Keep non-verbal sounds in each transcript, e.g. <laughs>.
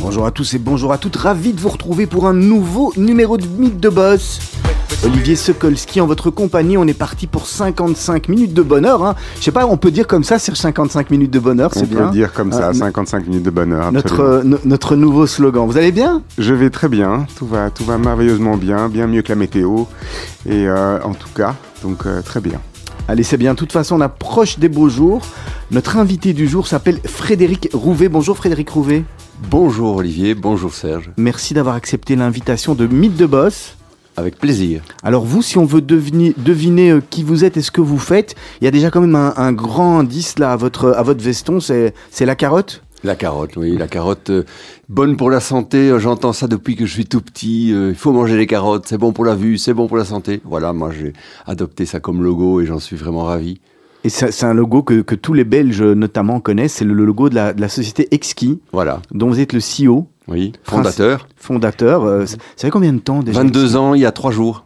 Bonjour à tous et bonjour à toutes, ravi de vous retrouver pour un nouveau numéro de Mythe de Boss. Olivier Sokolski en votre compagnie, on est parti pour 55 minutes de bonheur. Hein. Je sais pas, on peut dire comme ça, c'est 55 minutes de bonheur, c'est bien. On peut dire comme ça, 55 minutes de bonheur. Notre, euh, notre nouveau slogan. Vous allez bien? Je vais très bien, tout va, tout va merveilleusement bien, bien mieux que la météo. Et euh, en tout cas, donc euh, très bien. Allez, c'est bien. De toute façon, on approche des beaux jours. Notre invité du jour s'appelle Frédéric Rouvet. Bonjour Frédéric Rouvet. Bonjour Olivier, bonjour Serge. Merci d'avoir accepté l'invitation de Mythe de Boss. Avec plaisir. Alors vous, si on veut deviner, deviner euh, qui vous êtes et ce que vous faites, il y a déjà quand même un, grand indice là à votre, à votre veston, c'est la carotte? La carotte, oui, la carotte, euh, bonne pour la santé. Euh, j'entends ça depuis que je suis tout petit. il faut manger les carottes, c'est bon pour la vue, c'est bon pour la santé. Voilà, moi j'ai adopté ça comme logo et j'en suis vraiment ravi. Et c'est un logo que, que, tous les Belges notamment connaissent, c'est le logo de la, de la société Exki, voilà. dont vous êtes le CEO. Oui, fondateur. Fondateur. Euh, ça fait combien de temps déjà 22 ans, il y a 3 jours.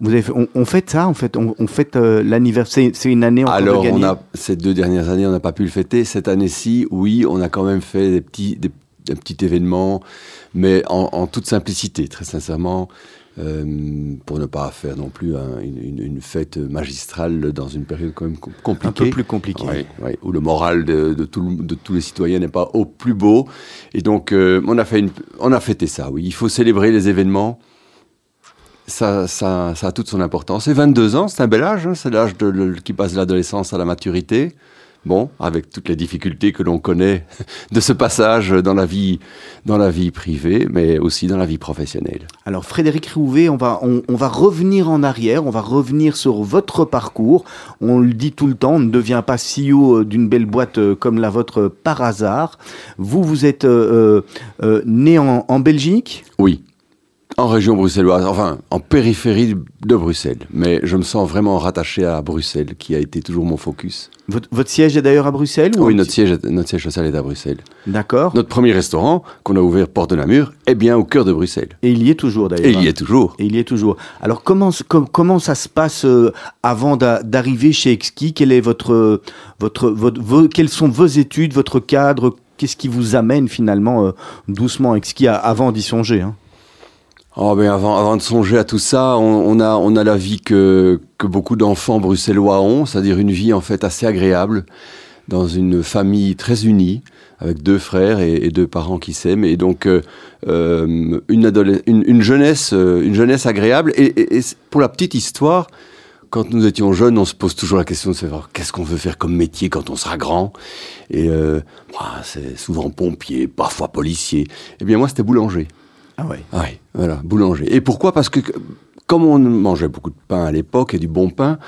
Vous avez fait, on, fait ça, en fait, on, on fête euh, l'anniversaire. C'est une année encore Alors, de on a ces deux dernières années, on n'a pas pu le fêter. Cette année-ci, oui, on a quand même fait des petits, des, un petit événement, mais en, en toute simplicité, très sincèrement. Euh, pour ne pas faire non plus une, fête magistrale dans une période quand même compliquée. Un peu plus compliquée. où le moral de, de, tous les citoyens n'est pas au plus beau. Et donc, euh, on, a fait une, on a fêté ça, oui. Il faut célébrer les événements. Ça, ça, ça a toute son importance. Et 22 ans, c'est un bel âge. Hein. c'est l'âge qui passe de l'adolescence à la maturité. Bon, avec toutes les difficultés que l'on connaît de ce passage dans la vie, dans la vie privée, mais aussi dans la vie professionnelle. Alors Frédéric Rouvet, on va, on, va revenir en arrière, on va revenir sur votre parcours. On le dit tout le temps, on ne devient pas CEO euh, d'une belle boîte euh, comme la vôtre par hasard. Vous, vous êtes euh, né en, en Belgique? Oui. En région bruxelloise, enfin en périphérie de Bruxelles, mais je me sens vraiment rattaché à Bruxelles, qui a été toujours mon focus. Votre, siège est d'ailleurs à Bruxelles Oui, notre siège, notre siège social est à Bruxelles. D'accord. Notre premier restaurant, qu'on a ouvert Porte de Namur, est bien au cœur de Bruxelles. Et il y est toujours d'ailleurs. Et il y est toujours. Et il y est toujours. Alors comment, comment ça se passe euh, avant d'arriver chez Exki? Quel est votre, votre, votre, Quelles sont vos études, votre cadre? Qu'est-ce qui vous amène finalement euh, doucement Exki avant d'y songer hein? Oh ben avant, avant de songer à tout ça, on, a, on a la vie que, que beaucoup d'enfants bruxellois ont, c'est-à-dire une vie en fait assez agréable, dans une famille très unie, avec deux frères et, deux parents qui s'aiment, et donc euh, euh une, une, une, jeunesse, euh, une jeunesse agréable. Et, et, pour la petite histoire, quand nous étions jeunes, on se pose toujours la question de savoir qu'est-ce qu'on veut faire comme métier quand on sera grand. Et euh, bah, c'est souvent pompier, parfois policier. Eh bien moi, c'était boulanger. Ah oui. Ah oui, voilà, boulanger. Et pourquoi? Parce que comme on mangeait beaucoup de pain à l'époque et du bon pain,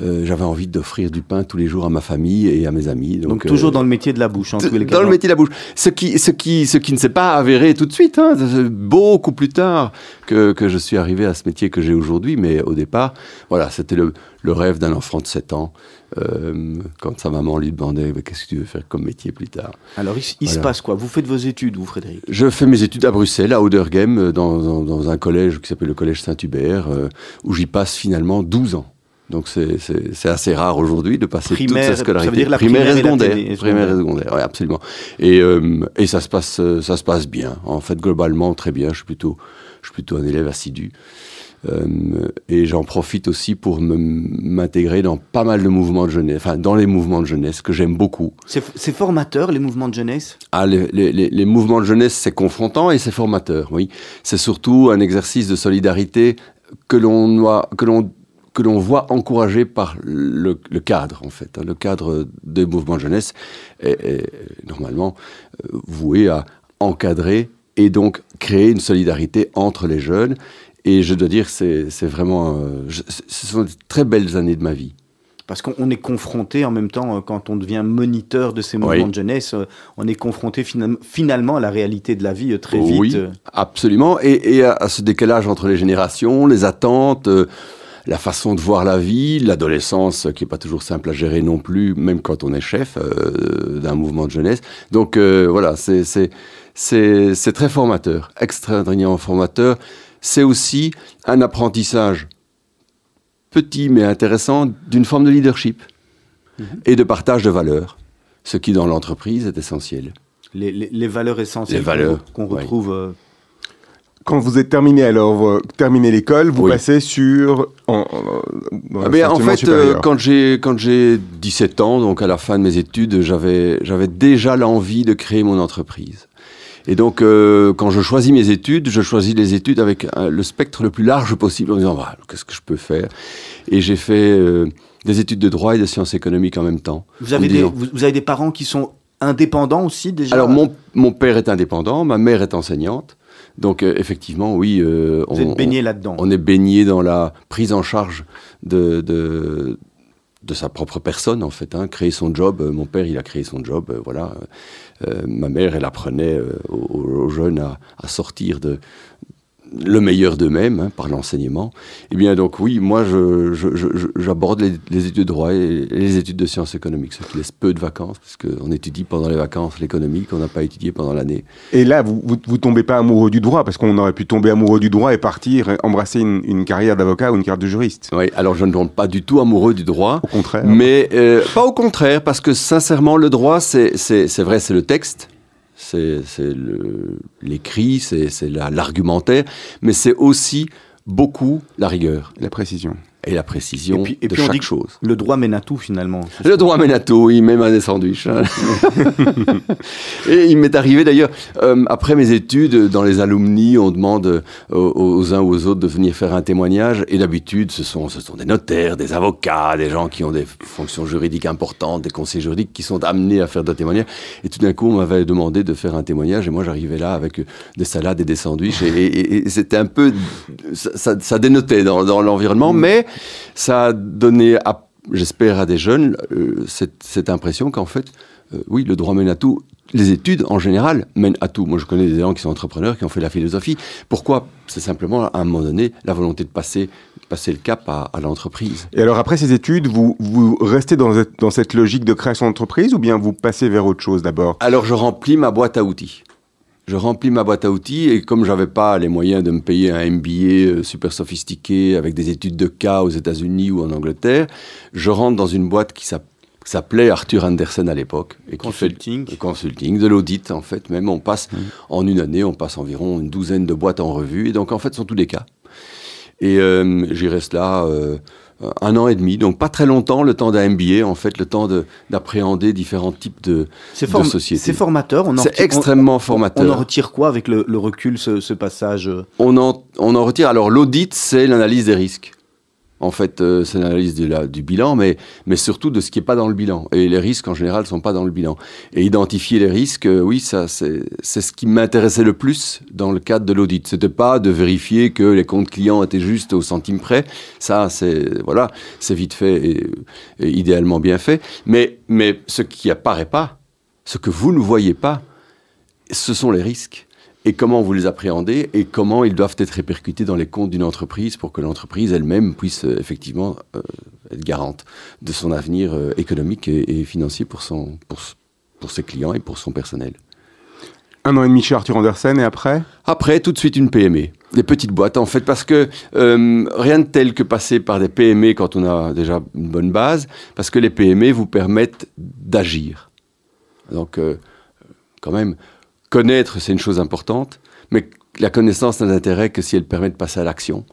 euh, j'avais envie d'offrir du pain tous les jours à ma famille et à mes amis. Donc, toujours euh, dans le métier de la bouche, en tous les cas. Dans le métier de la bouche. Ce qui, ce qui, ce qui ne s'est pas avéré tout de suite, hein, beaucoup plus tard que, que je suis arrivé à ce métier que j'ai aujourd'hui. Mais au départ, voilà, c'était le, le rêve d'un enfant de 7 ans. Euh, quand sa maman lui demandait qu'est-ce que tu veux faire comme métier plus tard. Alors il, se passe quoi? Vous faites vos études, vous Frédéric? Je fais mes études à Bruxelles, à Oudergem, dans, dans, un collège qui s'appelle le Collège Saint-Hubert, euh, où j'y passe finalement 12 ans. Donc c'est assez rare aujourd'hui de passer toute sa scolarité. Ça veut dire la primaire, primaire et secondaire. Primaire et secondaire, oui, absolument. Et, euh, et ça, se passe, ça se passe bien. En fait, globalement, très bien. Je suis plutôt, je suis plutôt un élève assidu. Euh, et j'en profite aussi pour m'intégrer dans pas mal de mouvements de jeunesse, enfin dans les mouvements de jeunesse que j'aime beaucoup. C'est formateur les mouvements de jeunesse? Ah, les, les, les, mouvements de jeunesse c'est confrontant et c'est formateur, oui. C'est surtout un exercice de solidarité que l'on que l'on que l'on voit encouragé par le, le, cadre, en fait. Le cadre des mouvements de jeunesse est, est normalement euh, voué à encadrer et donc créer une solidarité entre les jeunes Et je dois dire, c'est vraiment, euh, je- ce sont de très belles années de ma vie. Parce qu'on on est confronté en même temps, euh, quand on devient moniteur de ces mouvements Oui. de jeunesse, euh, on est confronté finam- finalement à la réalité de la vie très vite. Oui, absolument. Et, et à, à ce décalage entre les générations, les attentes, euh, la façon de voir la vie, l'adolescence euh, qui est pas toujours simple à gérer non plus, même quand on est chef euh, d'un mouvement de jeunesse. Donc euh, voilà, c'est très formateur, extraordinairement formateur. C'est aussi un apprentissage petit mais intéressant d'une forme de leadership et de partage de valeurs, ce qui dans l'entreprise est essentiel. Les, les- les valeurs essentielles qu'on retrouve. Quand vous êtes terminé alors euh, terminé l'école, vous Oui. passez sur en, Ah ben, en fait, euh, quand j'ai quand j'ai 17 ans, donc à la fin de mes études, j'avais j'avais déjà l'envie de créer mon entreprise. Et donc, euh, quand je choisis mes études, je choisis les études avec euh, le spectre le plus large possible en disant voilà, qu'est-ce que je peux faire? Et j'ai fait euh, des études de droit et de sciences économiques en même temps. Vous avez, des, vous avez des parents qui sont indépendants aussi déjà? Alors, mon, mon père est indépendant, ma mère est enseignante. Donc, euh, effectivement, oui. euh, Vous on- êtes baigné là-dedans. on est baigné dans la prise en charge de, de, de sa propre personne, en fait. Hein. Créer son job. Euh, Mon père, il a créé son job. euh, voilà. Ma mère, elle apprenait aux, aux jeunes à, à sortir de le meilleur d'eux-mêmes hein, par l'enseignement. Eh bien, donc oui, moi, j'aborde les, les études de droit et, les études de sciences économiques, ce qui laisse peu de vacances, parce qu'on étudie pendant les vacances l'économie qu'on n'a pas étudié pendant l'année. Et là, vous, vous, vous tombez pas amoureux du droit, parce qu'on aurait pu tomber amoureux du droit et partir et embrasser une, une carrière d'avocat ou une carrière de juriste. Oui, alors je ne tombe pas du tout amoureux du droit. Au contraire. Mais euh, pas au contraire, parce que sincèrement, le droit, c'est vrai, c'est le texte, c'est l'écrit, c'est c'est la- l'argumentaire, mais c'est aussi beaucoup la rigueur La précision. Et la précision Et puis- et de puis on chaque dit chose. Le droit mène à tout finalement. Le droit mène à tout, oui, même à des sandwichs. hein. <laughs> et il m'est arrivé d'ailleurs, euh, après mes études, dans les alumni, on demande euh, aux, aux uns ou aux autres de venir faire un témoignage. Et d'habitude, ce sont, ce sont des notaires, des avocats, des gens qui ont des fonctions juridiques importantes, des conseillers juridiques qui sont amenés à faire des témoignages. Et tout d'un coup, on m'avait demandé de faire un témoignage. Et moi, j'arrivais là avec des salades et des sandwichs. Et, et- et- et c'était un peu. Ça, ça- ça dénotait dans, dans l'environnement, mais ça a donné j'espère, à des jeunes euh, cette, cette impression qu'en fait, euh, oui, le droit mène à tout. Les études, en général, mènent à tout. Moi, je connais des gens qui sont entrepreneurs, qui ont fait la philosophie. Pourquoi? C'est simplement, à un moment donné, la volonté de passer, passer le cap à, à l'entreprise. Et alors, après ces études, vous, vous restez dans cette logique de création d'entreprise ou bien vous passez vers autre chose d'abord? Alors, je remplis ma boîte à outils. Je remplis ma boîte à outils et comme j'avais pas les moyens de me payer un MBA euh, super sophistiqué avec des études de cas aux États-Unis ou en Angleterre, je rentre dans une boîte qui s'app- s'appelait Arthur Andersen à l'époque et qui fait Consulting. le consulting, de l'audit en fait. Même on passe en une année, on passe environ une douzaine de boîtes en revue et donc en fait ce sont tous des cas. Et euh, j'y reste là euh, un an et demi, donc pas très longtemps, le temps d'un MBA en fait, le temps de- d'appréhender différents types de, sociétés. c'est formateur. on en C'est retire- on- extrêmement On formateur. en retire quoi avec le, le recul, ce, ce passage euh On en, on en retire. Alors, l'audit, c'est l'analyse des risques. En fait, euh, c'est l'analyse du bilan, mais, surtout de ce qui n'est pas dans le bilan. Et les risques, en général, ne sont pas dans le bilan. Et identifier les risques, euh, oui, c'est ce qui m'intéressait le plus dans le cadre de l'audit. C'était pas de vérifier que les comptes clients étaient justes au centime près. Ça, c'est voilà, vite fait et, et idéalement bien fait. Mais, mais ce qui apparaît pas, ce que vous ne voyez pas, ce sont les risques et comment vous les appréhendez et comment ils doivent être répercutés dans les comptes d'une entreprise pour que l'entreprise elle-même puisse euh, effectivement euh, être garante de son avenir euh, économique et, et financier pour, son, pour, pour ses clients et pour son personnel. Un an et demi chez Arthur Andersen et après? Après, tout de suite une PME. Des petites boîtes, en fait, parce que euh, rien de tel que passer par des PME quand on a déjà une bonne base, parce que les PME vous permettent d'agir. Donc, quand même, connaître, c'est une chose importante, mais la connaissance n'a d'intérêt que si elle permet de passer à l'action.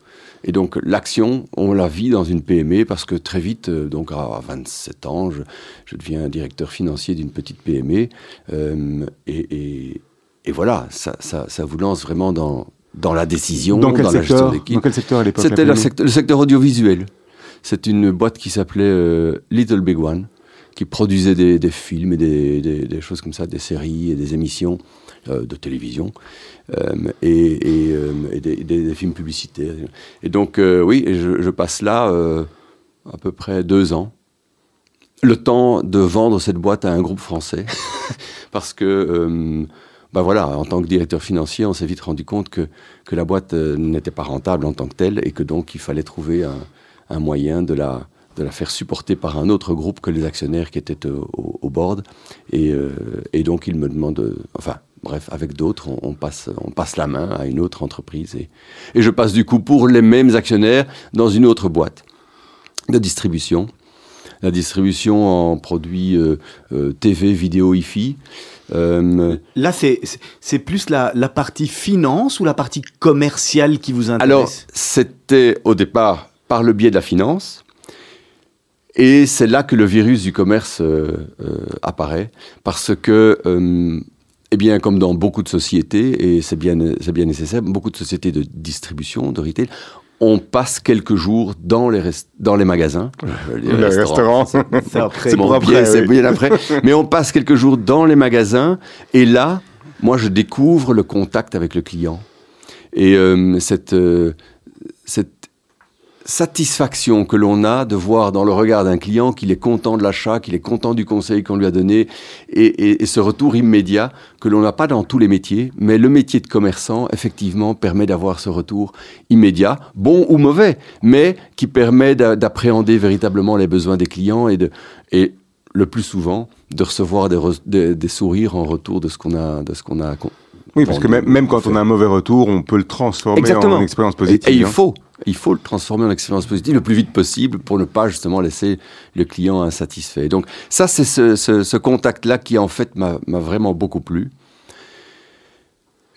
Et donc, l'action, on la vit dans une PME parce que très vite, euh, donc à 27 ans, je, je deviens directeur financier d'une petite PME. euh, et, et- et voilà, ça, ça, ça vous lance vraiment dans, dans la décision, dans quel, la gestion secteur, d'équipe. dans quel secteur à l'époque C'était la le, secteur- le secteur audiovisuel. C'est une boîte qui s'appelait euh, Little Big One, qui produisait des, des films et des, des- des choses comme ça, des séries et des émissions de télévision et, des, films publicitaires. Et donc, oui, je, passe là à peu près deux ans le temps de vendre cette boîte à un groupe français. <laughs> Parce que, euh, bah voilà, en tant que directeur financier, on s'est vite rendu compte que, que la boîte euh, n'était pas rentable en tant que telle et que donc il fallait trouver un, moyen de la, de la faire supporter par un autre groupe que les actionnaires qui étaient au, board. Et, euh, et, donc il me demande, enfin, bref, avec d'autres, on, on, passe, on passe la main à une autre entreprise. Et, et je passe du coup pour les mêmes actionnaires dans une autre boîte de distribution la distribution en produits euh, euh, TV, vidéo, IFI. Euh, Là, c'est plus la, la, partie finance ou la partie commerciale qui vous intéresse? Alors, c'était au départ par le biais de la finance. Et c'est là que le virus du commerce apparaît, parce que, eh bien, comme dans beaucoup de sociétés, et c'est bien, bien nécessaire, beaucoup de sociétés de distribution, de retail, on passe quelques jours dans les, dans les magasins. Les, restaurants, c'est mon après, c'est bien après. Mais on passe quelques jours dans les magasins et là, moi, je découvre le contact avec le client. Et euh, cette, euh, cette satisfaction que l'on a de voir dans le regard d'un client qu'il est content de l'achat, qu'il est content du conseil qu'on lui a donné, et, ce retour immédiat que l'on n'a pas dans tous les métiers, mais le métier de commerçant, effectivement, permet d'avoir ce retour immédiat, bon ou mauvais, mais qui permet d'appréhender véritablement les besoins des clients et, de, et le plus souvent de recevoir des, des, sourires en retour de ce qu'on a, de ce qu'on a oui, parce que même, même quand on a un mauvais retour, on peut le transformer en expérience positive. Et, il hein. faut, il faut le transformer en expérience positive le plus vite possible pour ne pas justement laisser le client insatisfait. Donc ça, c'est ce, contact-là qui en fait m'a vraiment beaucoup plu.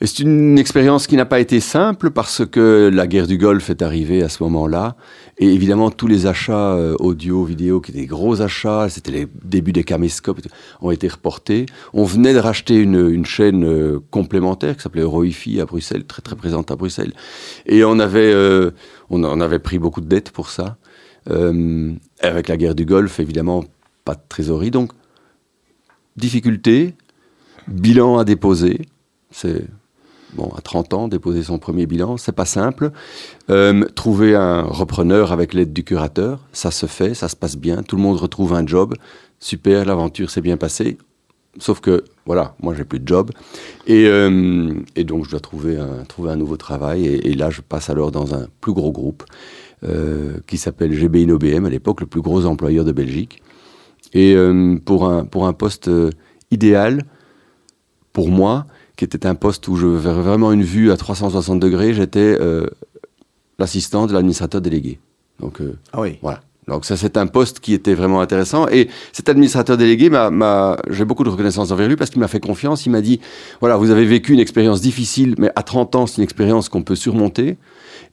Et c'est une expérience qui n'a pas été simple parce que la guerre du Golfe est arrivée à ce moment-là. Et évidemment, tous les achats euh, audio, vidéo, qui étaient des gros achats, c'était les débuts des caméscopes, ont été reportés. On venait de racheter une, une chaîne euh, complémentaire qui s'appelait Euroifi à Bruxelles, très très présente à Bruxelles. Et on avait, euh, on, on, avait pris beaucoup de dettes pour ça. avec la guerre du Golfe, évidemment, pas de trésorerie. Donc, difficulté, bilan à déposer. C'est bon, à 30 ans, déposer son premier bilan, c'est pas simple. Euh, trouver un repreneur avec l'aide du curateur, ça se fait, ça se passe bien, tout le monde retrouve un job, super, l'aventure s'est bien passée. Sauf que, voilà, moi j'ai plus de job. Et, euh, et, donc je dois trouver un, trouver un nouveau travail. Et, et, là, je passe alors dans un plus gros groupe euh, qui s'appelle GBI OBM, à l'époque le plus gros employeur de Belgique. Et euh, pour, un, pour un poste idéal, pour moi, qui était un poste où je verrais vraiment une vue à 360 degrés. J'étais l'assistant de l'administrateur délégué. Donc, ah oui. voilà. Donc ça, c'est un poste qui était vraiment intéressant. Et cet administrateur délégué, m'a, j'ai beaucoup de reconnaissance envers lui parce qu'il m'a fait confiance. Il m'a dit, voilà, vous avez vécu une expérience difficile, mais à 30 ans, c'est une expérience qu'on peut surmonter.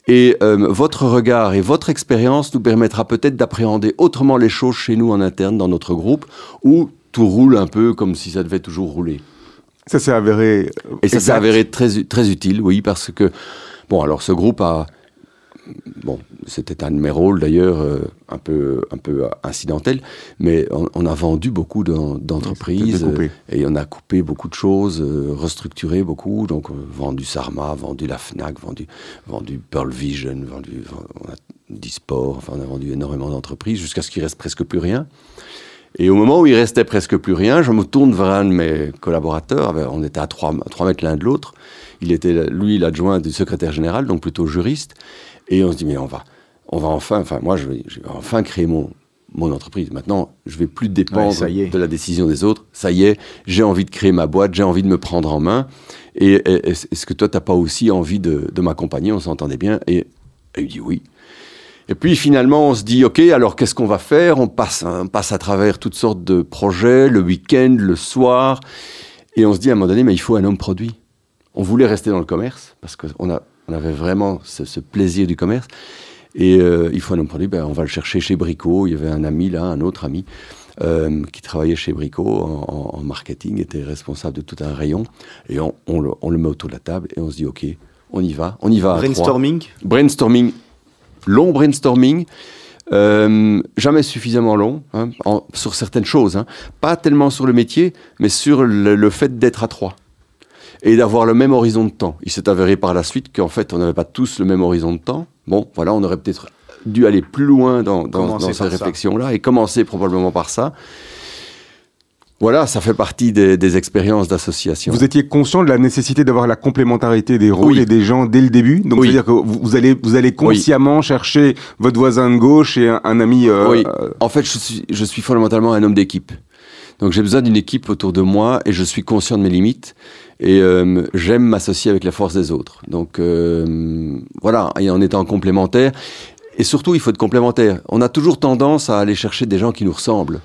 Et euh, votre regard et votre expérience nous permettra peut-être d'appréhender autrement les choses chez nous en interne, dans notre groupe, où tout roule un peu comme si ça devait toujours rouler. Ça s'est avéré. Et ça s'est avéré très, très utile, oui, parce que. Bon, alors ce groupe a. Bon, c'était un de mes rôles d'ailleurs, euh, un, peu, un peu incidentel, mais on, on a vendu beaucoup d'entreprises et on a coupé beaucoup de choses, euh, restructuré beaucoup, donc euh, vendu Sarma, vendu la Fnac, vendu, vendu Pearl Vision, vendu on a enfin on a vendu énormément d'entreprises jusqu'à ce qu'il reste presque plus rien. Et au moment où il restait presque plus rien, je me tourne vers un de mes collaborateurs. On était à 3, mètres l'un de l'autre. Il était, lui, l'adjoint du secrétaire général, donc plutôt juriste. Et on se dit, mais on va, on va enfin, enfin, moi, je vais, enfin créer mon, mon entreprise. Maintenant, je vais plus dépendre de la décision des autres. Ça y est, j'ai envie de créer ma boîte, j'ai envie de me prendre en main. Et est-ce que toi, tu n'as pas aussi envie de, de m'accompagner? On s'entendait bien. Et, et il dit oui. Et puis finalement, on se dit, OK, alors qu'est-ce qu'on va faire? On passe, on passe à travers toutes sortes de projets, le week-end, le soir. Et on se dit à un moment donné, mais il faut un homme produit. On voulait rester dans le commerce, parce qu'on on avait vraiment ce, plaisir du commerce. Et euh, il faut un homme produit, ben, on va le chercher chez Brico. Il y avait un ami là, un autre ami, euh, qui travaillait chez Brico en, en, marketing, était responsable de tout un rayon. Et on, on, le, on, le, met autour de la table et on se dit, OK, on y va, on y va. Brainstorming Brainstorming long brainstorming, euh, jamais suffisamment long hein, en, sur certaines choses. Hein. Pas tellement sur le métier, mais sur le, le fait d'être à trois. Et d'avoir le même horizon de temps. Il s'est avéré par la suite qu'en fait, on n'avait pas tous le même horizon de temps. Bon, voilà, on aurait peut-être dû aller plus loin dans, dans, dans cette réflexion-là et commencer probablement par ça. Voilà, ça fait partie des, expériences d'association. Vous étiez conscient de la nécessité d'avoir la complémentarité des rôles et des gens dès le début? Donc, oui. c'est-à-dire que vous allez, vous allez consciemment chercher votre voisin de gauche et un, ami. Euh, oui. En fait, je suis, je suis fondamentalement un homme d'équipe. Donc, j'ai besoin d'une équipe autour de moi et je suis conscient de mes limites. Et euh, j'aime m'associer avec la force des autres. Donc, euh, voilà, et en étant complémentaire. Et surtout, il faut être complémentaire. On a toujours tendance à aller chercher des gens qui nous ressemblent.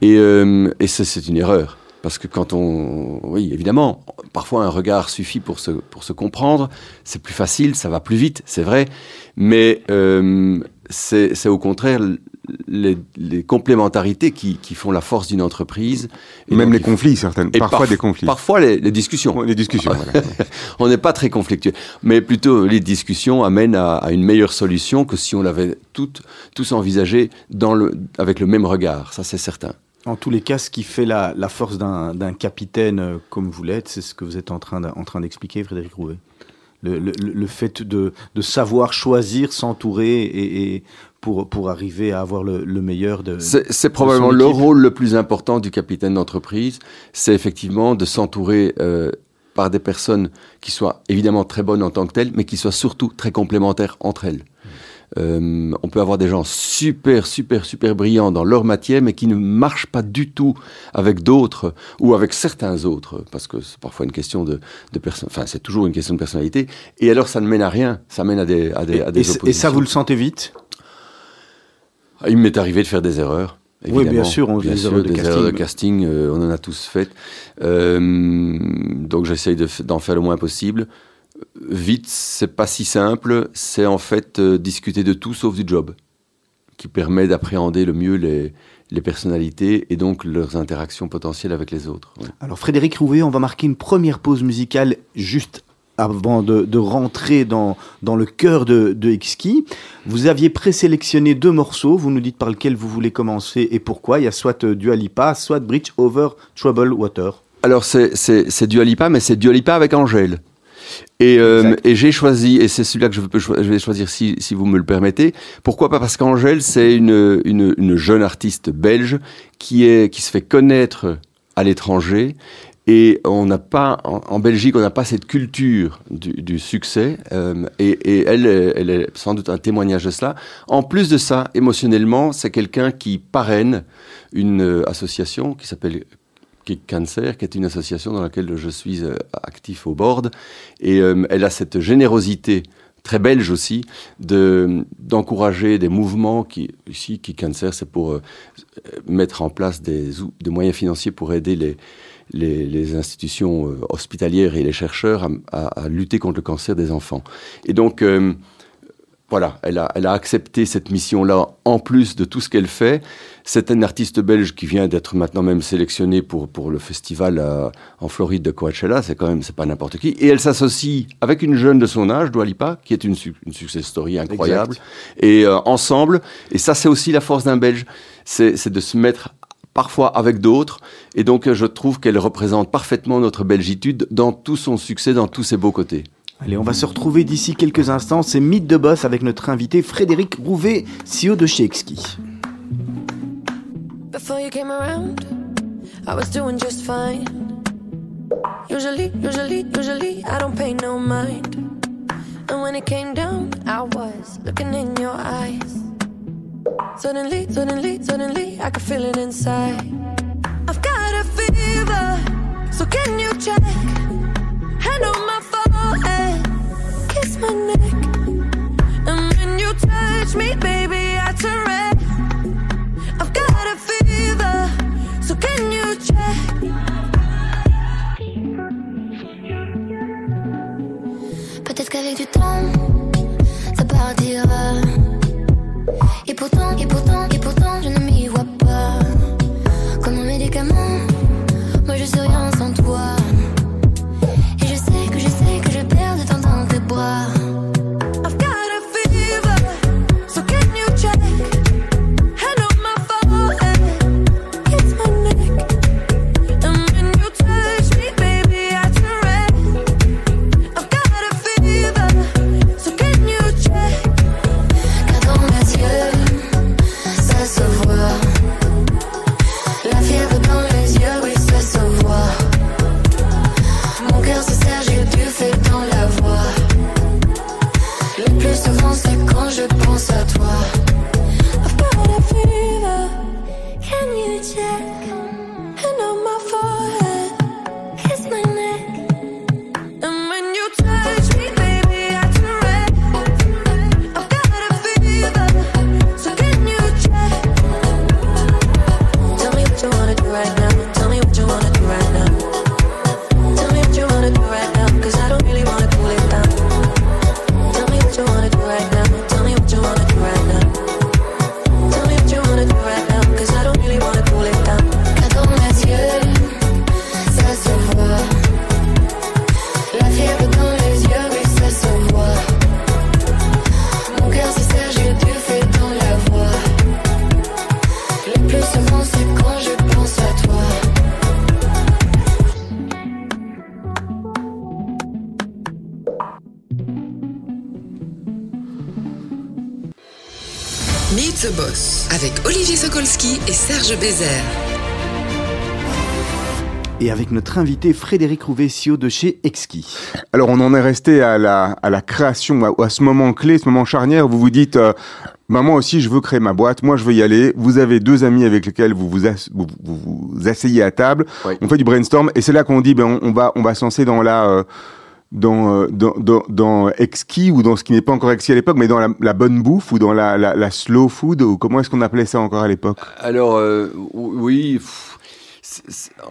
Et, euh, et c'est une erreur. Parce que quand on... Oui, évidemment, parfois un regard suffit pour se, pour se comprendre. C'est plus facile, ça va plus vite, c'est vrai. Mais c'est au contraire les, les complémentarités qui, qui, font la force d'une entreprise. Et Même les conflits, certaines. parfois des conflits. Parfois les, les discussions. Les discussions, <laughs> voilà. <laughs> on n'est pas très conflictueux. Mais plutôt, les discussions amènent à, à une meilleure solution que si on l'avait toutes, tous envisagé dans le, avec le même regard. Ça, c'est certain. En tous les cas, ce qui fait la, la force d'un capitaine euh, comme vous l'êtes, c'est ce que vous êtes en train d'expliquer, train Frédéric Rouet. Le, le, le, fait de, de savoir choisir, s'entourer et, et, pour, pour arriver à avoir le, meilleur de. C'est probablement le rôle le plus important du capitaine d'entreprise, c'est effectivement de s'entourer euh, par des personnes qui soient évidemment très bonnes en tant que telles, mais qui soient surtout très complémentaires entre elles. Euh, on peut avoir des gens super, super, super brillants dans leur matière, mais qui ne marchent pas du tout avec d'autres ou avec certains autres, parce que c'est parfois une question de, de personne. Enfin, c'est toujours une question de personnalité. Et alors, ça ne mène à rien. Ça mène à des, à des, et, à des et, et ça, vous le sentez vite? Ah, Il m'est arrivé de faire des erreurs. Oui, bien sûr, on bien des, sûr, erreurs de, des casting. erreurs de casting, euh, on en a tous fait. Euh, donc j'essaye d'en faire le moins possible vite, c'est pas si simple. C'est en fait euh, discuter de tout sauf du job, qui permet d'appréhender le mieux les, les, personnalités et donc leurs interactions potentielles avec les autres. Ouais. Alors Frédéric Rouvet, on va marquer une première pause musicale juste avant de, de rentrer dans, dans le cœur de, de Exki. Vous aviez présélectionné deux morceaux, vous nous dites par lequel vous voulez commencer et pourquoi. Il y a soit Dua Lipa, soit Bridge Over Troubled Water. Alors c'est Dua Lipa, mais c'est Dua Lipa avec Angèle. Et, euh, et j'ai choisi, et c'est celui-là que je, peux, je vais choisir si, si vous me le permettez. Pourquoi pas? Parce qu'Angèle, c'est une, une, une, jeune artiste belge qui, est, qui se fait connaître à l'étranger. Et on n'a pas, en, en, Belgique, on n'a pas cette culture du, du succès. Euh, et, et elle, elle est sans doute un témoignage de cela. En plus de ça, émotionnellement, c'est quelqu'un qui parraine une association qui s'appelle Kick Cancer, qui est une association dans laquelle je suis euh, actif au board. Et euh, elle a cette générosité très belge aussi de d'encourager des mouvements qui ici Kick Cancer c'est pour euh, mettre en place des, des moyens financiers pour aider les les, les institutions hospitalières et les chercheurs à, à, lutter contre le cancer des enfants. Et donc voilà, elle a, elle a accepté cette mission-là en plus de tout ce qu'elle fait. C'est un artiste belge qui vient d'être maintenant même sélectionné pour, pour le festival à, en Floride de Coachella. C'est quand même, c'est pas n'importe qui. Et elle s'associe avec une jeune de son âge, Dua Lipa, qui est une, une success story incroyable. Exact. Et euh, ensemble, et ça c'est aussi la force d'un Belge, c'est de se mettre parfois avec d'autres. Et donc je trouve qu'elle représente parfaitement notre belgitude dans tout son succès, dans tous ses beaux côtés. Allez, on va se retrouver d'ici quelques instants. C'est Mythe de Boss avec notre invité Frédéric Rouvet, CEO de chez Exki. Before you came around, I was doing just fine. Usually, usually, usually, I don't pay no mind. And when it came down, I was looking in your eyes. Suddenly, suddenly, suddenly, I could feel it inside. I've got a fever, so can you check? Hand on my forehead, Peut-être qu'avec du temps, ça partira. Et pourtant, et pourtant, et pourtant, je ne m'y vois pas. Comme un médicament, Serge Bézère. Et avec notre invité Frédéric Rouvessio de chez Exki. Alors on en est resté à la, à la création, à, à ce moment clé, ce moment charnière. Vous vous dites, euh, bah, moi aussi je veux créer ma boîte, moi je veux y aller. Vous avez deux amis avec lesquels vous vous, as- vous, vous, vous asseyez à table, Oui. on fait du brainstorm et c'est là qu'on dit, ben on, on va on va se lancer dans la euh, dans, euh, dans, dans, dans exquis ou dans ce qui n'est pas encore exquis à l'époque, mais dans la, bonne bouffe ou dans la, la, slow food ou comment est-ce qu'on appelait ça encore à l'époque? Alors, euh, oui,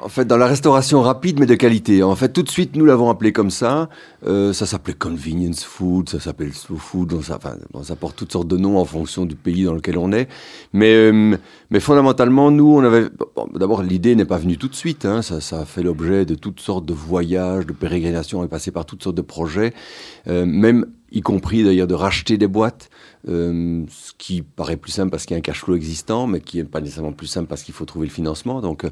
en fait, dans la restauration rapide, mais de qualité. En fait, tout de suite, nous l'avons appelé comme ça. Euh, ça s'appelait convenience food, ça s'appelle slow food, ça, enfin, on s'apporte toutes sortes de noms en fonction du pays dans lequel on est. Mais, euh, mais fondamentalement, nous, on avait. D'abord, l'idée n'est pas venue tout de suite. Hein, ça, ça a fait l'objet de toutes sortes de voyages, de pérégrinations. On est passé par toutes sortes de projets, euh, même y compris d'ailleurs de racheter des boîtes. Euh, ce qui paraît plus simple parce qu'il y a un cash flow existant, mais qui n'est pas nécessairement plus simple parce qu'il faut trouver le financement. Donc, euh,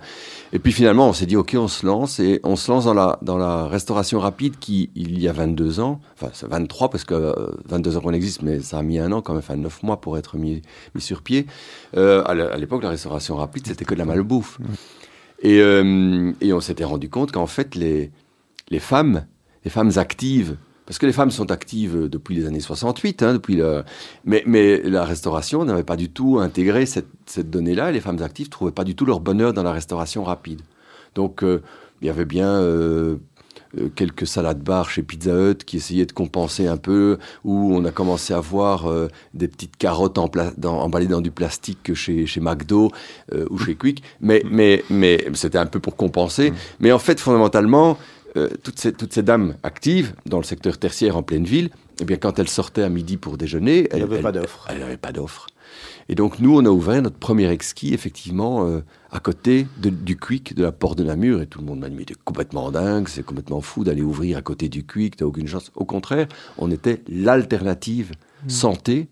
et puis finalement, on s'est dit, OK, on se lance, et on se lance dans la, dans la restauration rapide qui, il y a 22 ans, enfin, c'est 23 parce que euh, 22 ans qu'on existe, mais ça a mis un an quand même, enfin 9 mois pour être mis, mis sur pied. Euh, à l'époque, la restauration rapide, c'était que de la malbouffe. Et, et on s'était rendu compte qu'en fait, les, les femmes, les femmes actives, parce que les femmes sont actives depuis les années 68, hein, depuis le... mais, mais la restauration n'avait pas du tout intégré cette, cette donnée-là, et les femmes actives trouvaient pas du tout leur bonheur dans la restauration rapide. Donc, euh, il y avait bien euh, euh, quelques salades bars chez Pizza Hut qui essayaient de compenser un peu, où on a commencé à voir euh, des petites carottes en pla- dans- emballées dans du plastique que chez, chez McDo ou chez Quick, mais, mais, mais c'était un peu pour compenser. Mais en fait, fondamentalement, euh, toutes, ces, toutes ces dames actives dans le secteur tertiaire en pleine ville, eh bien, quand elles sortaient à midi pour déjeuner, elles elles- pas d'offre. elle n'avait pas d'offre. Et donc, nous, on a ouvert notre premier exquis, effectivement, euh, à côté de- du Quick de la Porte de Namur. Et tout le monde m'a dit, mais t'es complètement dingue, c'est complètement fou d'aller ouvrir à côté du Quick, t'as aucune chance. Au contraire, on était l'alternative santé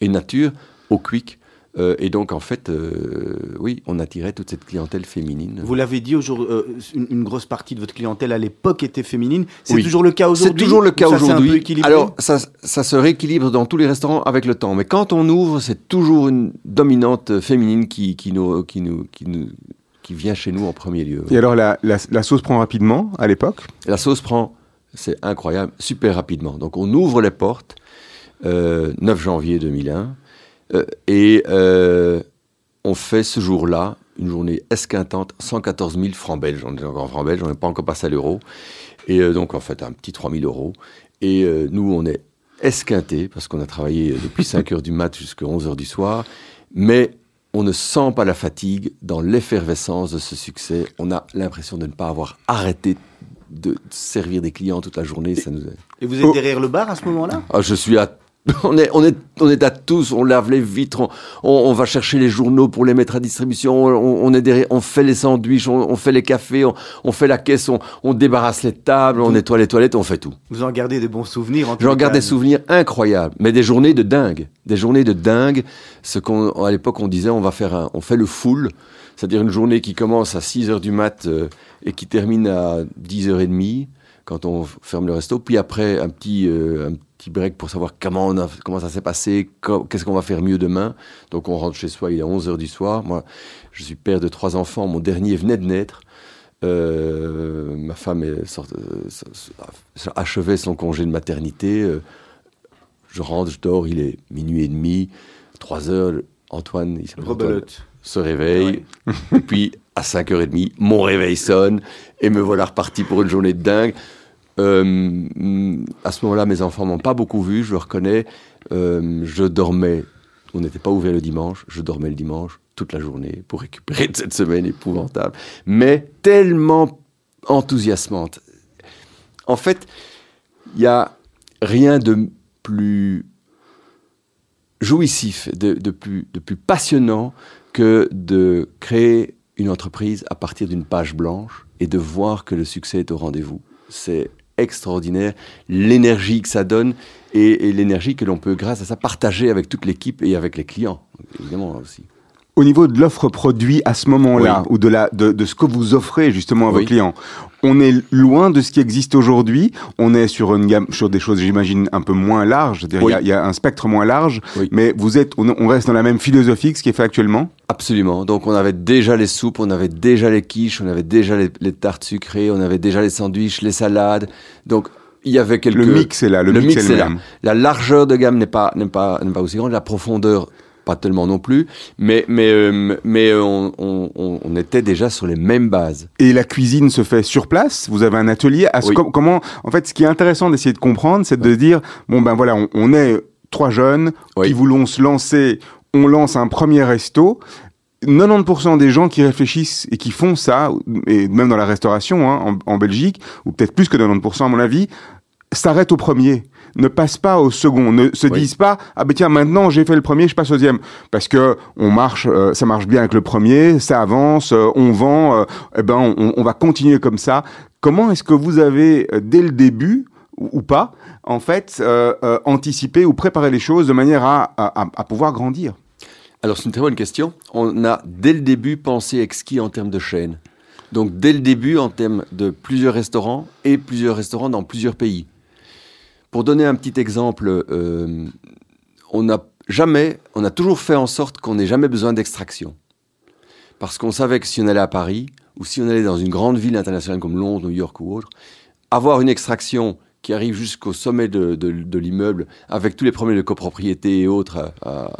et nature au Quick. Euh, et donc, en fait, euh, oui, on attirait toute cette clientèle féminine. Vous l'avez dit, aujourd'hui, euh, une, une grosse partie de votre clientèle à l'époque était féminine. C'est Oui. toujours le cas aujourd'hui C'est toujours le cas Ou ça s'est un peu aujourd'hui. Alors, ça, ça se rééquilibre dans tous les restaurants avec le temps. Mais quand on ouvre, c'est toujours une dominante féminine qui, qui, nous, qui, nous, qui, nous, qui vient chez nous en premier lieu. Et alors la, la, la sauce prend rapidement à l'époque? La sauce prend, c'est incroyable, super rapidement. Donc, on ouvre les portes, euh, 9 janvier 2001, euh, et euh, on fait ce jour-là une journée esquintante, 114 000 francs belges. On est encore en francs belges, on n'est pas encore passé à l'euro. Et euh, donc, en fait, un petit 3 000 euros. Et euh, nous, on est esquinté parce qu'on a travaillé depuis 5 heures du mat jusqu'à 11 heures du soir. Mais on ne sent pas la fatigue dans l'effervescence de ce succès. On a l'impression de ne pas avoir arrêté de servir des clients toute la journée. Ça nous... Et vous êtes Oh. derrière le bar à ce moment-là? Ah, je suis à <laughs> on est, on, est, on est à tous, on lave les vitres, on, on, on va chercher les journaux pour les mettre à distribution, on, on est derrière, on fait les sandwichs, on, fait les cafés, on, fait la caisse, on, débarrasse les tables, on nettoie les toilettes, on fait tout. Vous en gardez des bons souvenirs en tout J'en garde des souvenirs incroyables, mais des journées de dingue, des journées de dingue. Ce qu'on, à l'époque, on disait, on va faire un, on fait le full, c'est-à-dire une journée qui commence à 6 heures du mat euh, et qui termine à 10 heures et demie quand on ferme le resto. Puis après, un petit, euh, un petit break pour savoir comment, on a, comment ça s'est passé, qu'est-ce qu'on va faire mieux demain. Donc on rentre chez soi, il est 11 heures du soir. Moi, je suis père de trois enfants, mon dernier venait de naître. Euh, ma femme est sort- euh, achevait son congé de maternité. Je rentre, je dors, il est minuit et demi, 3 heures. Antoine, il s'appelle Antoine, Rebelote. Se réveille. <laughs> et puis, à 5h30, mon réveil sonne. Et me voilà reparti pour une journée de dingue. Euh, à ce moment-là, mes enfants m'ont pas beaucoup vu, je le reconnais. Euh, je dormais, on n'était pas ouvert le dimanche, je dormais le dimanche toute la journée pour récupérer de cette semaine épouvantable. Mais tellement enthousiasmante. En fait, il y a rien de plus jouissif, de, de plus, de plus passionnant que de créer une entreprise à partir d'une page blanche et de voir que le succès est au rendez-vous. C'est extraordinaire, l'énergie que ça donne et, et l'énergie que l'on peut, grâce à ça, partager avec toute l'équipe et avec les clients, évidemment aussi. Au niveau de l'offre produit à ce moment-là, ou de, la, de, de, ce que vous offrez justement à vos clients, on est loin de ce qui existe aujourd'hui. On est sur une gamme, sur des choses, j'imagine, un peu moins larges. Il y Oui. y, a un spectre moins large, Oui. mais vous êtes, on, on reste dans la même philosophie que ce qui est fait actuellement? Absolument. Donc on avait déjà les soupes, on avait déjà les quiches, on avait déjà les, les tartes sucrées, on avait déjà les sandwichs, les salades. Donc il y avait quelques... Le mix est là, le, le mix, mix est est là. La largeur de gamme n'est pas, n'est pas, n'est pas aussi grande, la profondeur pas tellement non plus, mais, mais, euh, mais euh, on, on, était déjà sur les mêmes bases. Et la cuisine se fait sur place? Vous avez un atelier? À ce- Oui. com- comment, en fait, ce qui est intéressant d'essayer de comprendre, c'est de dire, bon ben voilà, on, on est trois jeunes Oui. qui voulons se lancer. On lance un premier resto. 90% des gens qui réfléchissent et qui font ça, et même dans la restauration hein, en, en Belgique, ou peut-être plus que 90% à mon avis, s'arrêtent au premier, ne passent pas au second, ne se Oui. disent pas ah ben tiens maintenant j'ai fait le premier, je passe au deuxième, parce que on marche, euh, ça marche bien avec le premier, ça avance, euh, on vend, euh, eh ben on, on va continuer comme ça. Comment est-ce que vous avez dès le début ou, ou pas en fait anticipé ou préparé les choses de manière à- à pouvoir grandir? Alors c'est une très bonne question. On a dès le début pensé exquis en termes de chaîne. Donc dès le début en termes de plusieurs restaurants et plusieurs restaurants dans plusieurs pays. Pour donner un petit exemple, euh, on n'a jamais, on a toujours fait en sorte qu'on n'ait jamais besoin d'extraction. Parce qu'on savait que si on allait à Paris ou si on allait dans une grande ville internationale comme Londres, New York ou autre, avoir une extraction qui arrive jusqu'au sommet de, l'immeuble avec tous les problèmes de copropriété et autres à-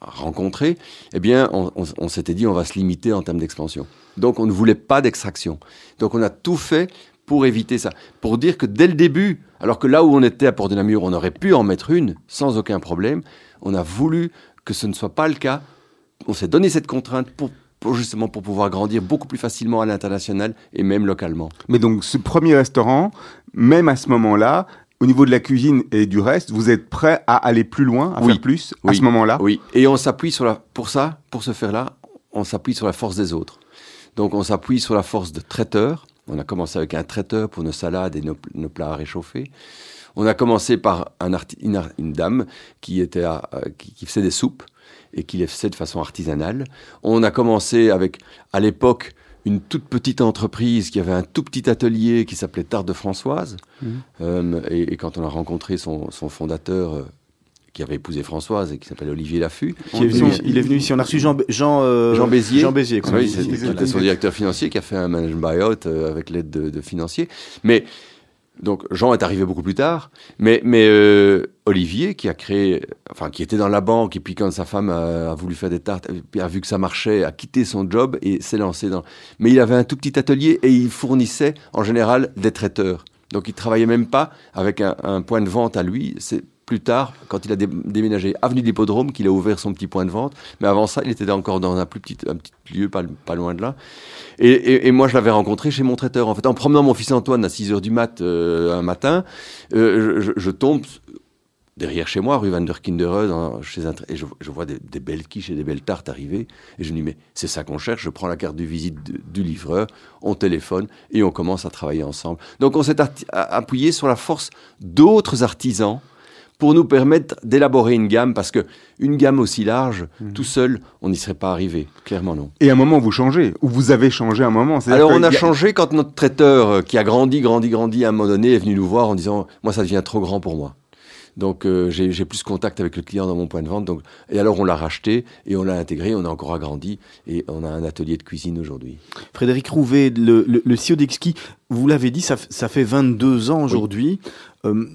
rencontrer, eh bien, on, on- on s'était dit on va se limiter en termes d'expansion. Donc, on ne voulait pas d'extraction. Donc, on a tout fait pour éviter ça. Pour dire que dès le début, alors que là où on était à Port de Namur, on aurait pu en mettre une sans aucun problème, on a voulu que ce ne soit pas le cas. On s'est donné cette contrainte pour, justement pour pouvoir grandir beaucoup plus facilement à l'international et même localement. Mais donc ce premier restaurant, même à ce moment-là, au niveau de la cuisine et du reste, vous êtes prêt à aller plus loin, à Oui. faire plus à ce moment-là? Oui, et on s'appuie sur la, pour ça, pour ce faire-là, on s'appuie sur la force des autres. Donc on s'appuie sur la force de traiteurs. On a commencé avec un traiteur pour nos salades et nos, nos plats à réchauffer. On a commencé par un une, dame qui, était à- qui, qui faisait des soupes et qui les faisait de façon artisanale. On a commencé avec, à l'époque, une toute petite entreprise qui avait un tout petit atelier qui s'appelait Tarte de Françoise. Euh, et, et quand on a rencontré son, son fondateur, euh, qui avait épousé Françoise et qui s'appelle Olivier est venu, il est venu ici. On a reçu Jean, Jean, euh, Jean Bézier. Jean Bézier. qu'on Oui, dit c'est ici. qui était son directeur financier qui a fait un management buyout euh, avec l'aide de, de financiers. Mais donc Jean est arrivé beaucoup plus tard, mais mais euh, Olivier qui a créé, enfin qui était dans la banque et puis quand sa femme a, a voulu faire des tartes, puis a vu que ça marchait, a quitté son job et s'est lancé dans. Mais il avait un tout petit atelier et il fournissait en général des traiteurs. Donc il travaillait même pas avec un, un point de vente à lui. C'est plus tard, quand il a dé- déménagé avenue de l'Hippodrome, qu'il a ouvert son petit point de vente. Mais avant ça, il était encore dans un plus petit, lieu, pas, loin de là. Et, moi, je l'avais rencontré chez mon traiteur. En fait, en promenant mon fils Antoine à 6 heures du mat euh, un matin, euh, je, tombe derrière chez moi, rue Van der Kinderen, dans- chez et je, vois des, belles quiches et des belles tartes arriver. Et je me dis, mais c'est ça qu'on cherche. Je prends la carte de visite du livreur, on téléphone et on commence à travailler ensemble. Donc, on s'est appuyé sur la force d'autres artisans pour nous permettre d'élaborer une gamme, parce que une gamme aussi large, tout seul, on n'y serait pas arrivé. Clairement, non. Et à un moment, vous changez, ou vous avez changé à un moment. C'est-à-dire Alors on a changé quand notre traiteur, euh, qui a grandi, grandi, grandi, à un moment donné, est venu nous voir en disant Moi, ça devient trop grand pour moi. Donc euh, j'ai plus contact avec le client dans mon point de vente. Donc, et alors on l'a racheté et on l'a intégré, on a encore agrandi et on a un atelier de cuisine aujourd'hui. Frédéric Rouvet, le, le, le CEO d'Exki, vous l'avez dit, ça, ça fait 22 ans aujourd'hui. Euh,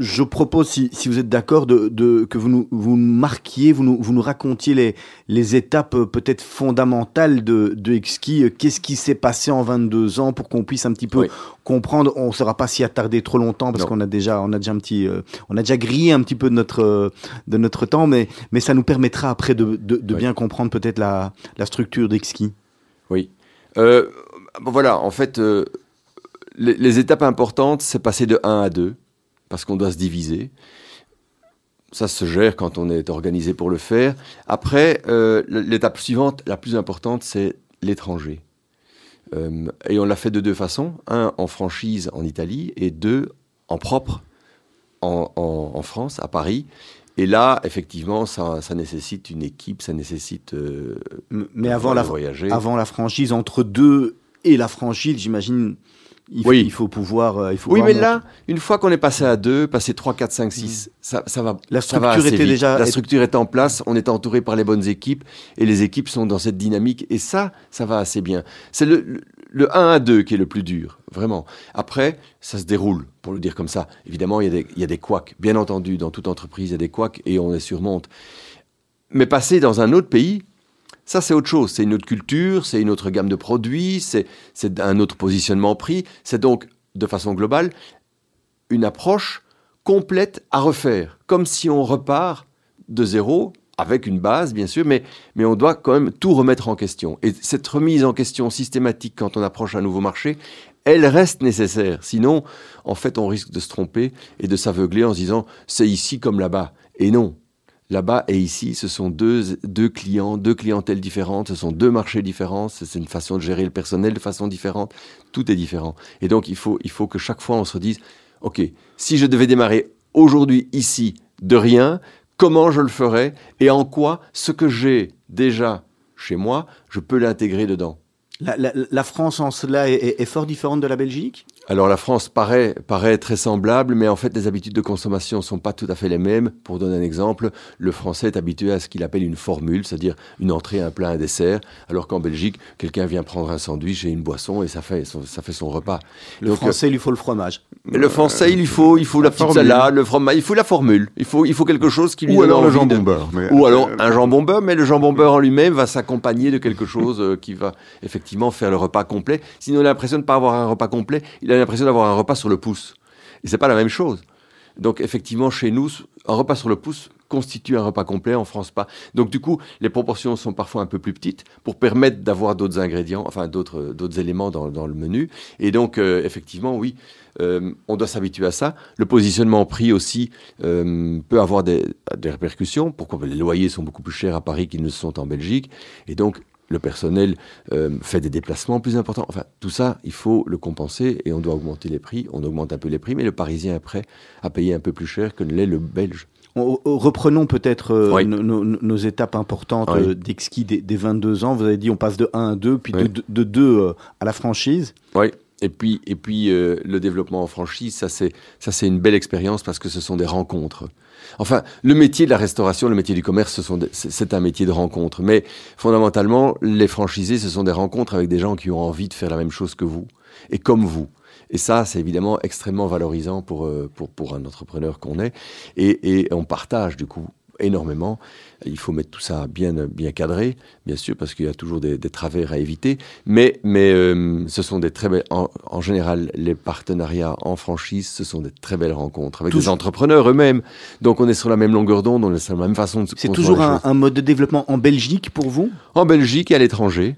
je propose, si, si vous êtes d'accord, de, de, que vous nous, vous marquiez, vous nous, vous nous racontiez les, les étapes euh, peut-être fondamentales de, de. Euh, Qu'est-ce qui s'est passé en 22 ans pour qu'on puisse un petit peu Oui. comprendre On ne sera pas s'y attarder trop longtemps parce qu'on a déjà, on a déjà un petit, euh, on a déjà grillé un petit peu de notre, euh, de notre temps, mais, mais ça nous permettra après de, de, de Oui. bien comprendre peut-être la, la structure d'Exki. Oui. Euh, voilà, en fait, les, les étapes importantes, c'est passer de 1 à 2, parce qu'on doit se diviser. Ça se gère quand on est organisé pour le faire. Après, euh, l'étape suivante, la plus importante, c'est l'étranger. Euh, et on l'a fait de deux façons. Un, en franchise en Italie, et deux, en propre en, en- en France, à Paris. Et là, effectivement, ça, ça nécessite une équipe, ça nécessite. euh, Mais avant la, voyager. avant la franchise, entre deux et la franchise, j'imagine, il, faut- Oui. il faut pouvoir. euh, il faut Oui, mais là, une fois qu'on est passé à deux, passé 3, 4, 5, 6, ça, ça va. La va structure assez était vite. déjà- La structure est en place, on est entouré par les bonnes équipes et les équipes sont dans cette dynamique et ça, ça va assez bien. C'est le, le, le 1 à 2 qui est le plus dur, vraiment. Après, ça se déroule, pour le dire comme ça. Évidemment, il y a des, il y a des couacs. Bien entendu, dans toute entreprise, il y a des couacs et on les surmonte. Mais passer dans un autre pays, ça, c'est autre chose. C'est une autre culture, c'est une autre gamme de produits, c'est un autre positionnement prix. C'est donc, de façon globale, une approche complète à refaire. Comme si on repart de zéro, avec une base, bien sûr, mais, mais on doit quand même tout remettre en question. Et cette remise en question systématique quand on approche un nouveau marché, elle reste nécessaire. Sinon, en fait, on risque de se tromper et de s'aveugler en se disant c'est ici comme là-bas. Et non. Là-bas et ici, ce sont deux, deux clients, deux clientèles différentes, ce sont deux marchés différents, c'est une façon de gérer le personnel de façon différente, tout est différent. Et donc, il faut, il faut que chaque fois, on se dise, OK, si je devais démarrer aujourd'hui, ici, de rien, comment je le ferais et en quoi ce que j'ai déjà chez moi, je peux l'intégrer dedans? La, France en cela est fort différente de la Belgique? Alors la France paraît, paraît très semblable, mais en fait les habitudes de consommation ne sont pas tout à fait les mêmes. Pour donner un exemple, le Français est habitué à ce qu'il appelle une formule, c'est-à-dire une entrée, un plat, un dessert, alors qu'en Belgique, quelqu'un vient prendre un sandwich et une boisson et ça fait son, ça fait son repas. Le Donc, Français, il lui faut le fromage. Le français, il lui faut, il faut la, la petite formule. salade, le fromage, il faut la formule. Il faut, il faut quelque chose qui lui Ou donne alors le jambon de- beurre. mais, Ou alors euh, un jambon beurre, mais le jambon beurre en lui-même va s'accompagner de quelque chose euh, qui va effectivement faire le repas complet. Sinon, il a l'impression de ne pas avoir un repas complet, il a l'impression d'avoir un repas sur le pouce. Et c'est pas la même chose. Donc effectivement, chez nous, un repas sur le pouce constitue un repas complet, en France pas. Donc du coup, les proportions sont parfois un peu plus petites pour permettre d'avoir d'autres ingrédients, enfin d'autres d'autres éléments dans, dans le menu. Et donc euh, effectivement, oui, euh, on doit s'habituer à ça. Le positionnement prix aussi euh, peut avoir des, des répercussions. Pourquoi Les loyers sont beaucoup plus chers à Paris qu'ils ne sont en Belgique. Et donc, le personnel euh, fait des déplacements plus importants. Enfin, tout ça, il faut le compenser et on doit augmenter les prix. On augmente un peu les prix, mais le Parisien est prêt à payer un peu plus cher que ne l'est le Belge. On- on- reprenons peut-être euh, Oui. nos, nos- nos étapes importantes Oui. euh, d'Exki des, des 22 ans. Vous avez dit on passe de 1 à 2, puis Oui. de, de 2 à la franchise. Oui. Et puis, et puis le développement en franchise, ça c'est, ça c'est une belle expérience parce que ce sont des rencontres. Enfin, le métier de la restauration, le métier du commerce, c'est un métier de rencontre. Mais fondamentalement, les franchisés, ce sont des rencontres avec des gens qui ont envie de faire la même chose que vous et comme vous. Et ça, c'est évidemment extrêmement valorisant pour, euh, pour, pour un entrepreneur qu'on est. Et, et on partage du coup énormément. Il faut mettre tout ça bien, bien cadré, bien sûr, parce qu'il y a toujours des, des travers à éviter. Mais, mais euh, ce sont des très belles. En, en général, les partenariats en franchise, ce sont des très belles rencontres avec des Toujours. entrepreneurs eux-mêmes. Donc on est sur la même longueur d'onde, on est sur la même façon de se C'est toujours un, un mode de développement en Belgique pour vous? En Belgique et à l'étranger.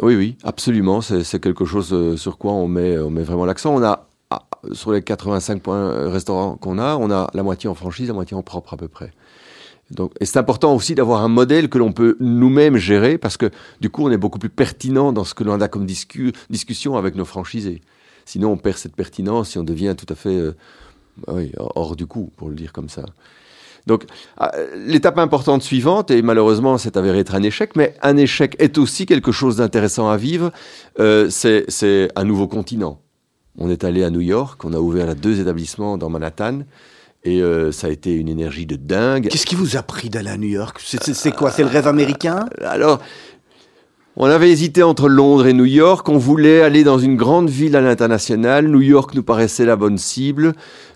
Oui, oui, absolument. C'est c'est quelque chose euh, sur quoi on met, on met vraiment l'accent. On a, ah, sur les 85 points euh, restaurants qu'on a, on a la moitié en franchise, la moitié en propre à peu près. Donc, et c'est important aussi d'avoir un modèle que l'on peut nous-mêmes gérer parce que du coup, on est beaucoup plus pertinent dans ce que l'on a comme discu- discussion avec nos franchisés. Sinon, on perd cette pertinence si on devient tout à fait euh, hors du coup, pour le dire comme ça. Donc, ah, l'étape importante suivante, et malheureusement, c'est avéré être un échec, mais un échec est aussi quelque chose d'intéressant à vivre, euh, c'est un nouveau continent. On est allé à New York, on a ouvert deux établissements dans Manhattan, et euh, ça a été une énergie de dingue. Qu'est-ce qui vous a pris d'aller à New York? C'est- quoi? C'est le rêve américain? Alors, on avait hésité entre Londres et New York. On voulait aller dans une grande ville à l'international. New York nous paraissait la bonne cible.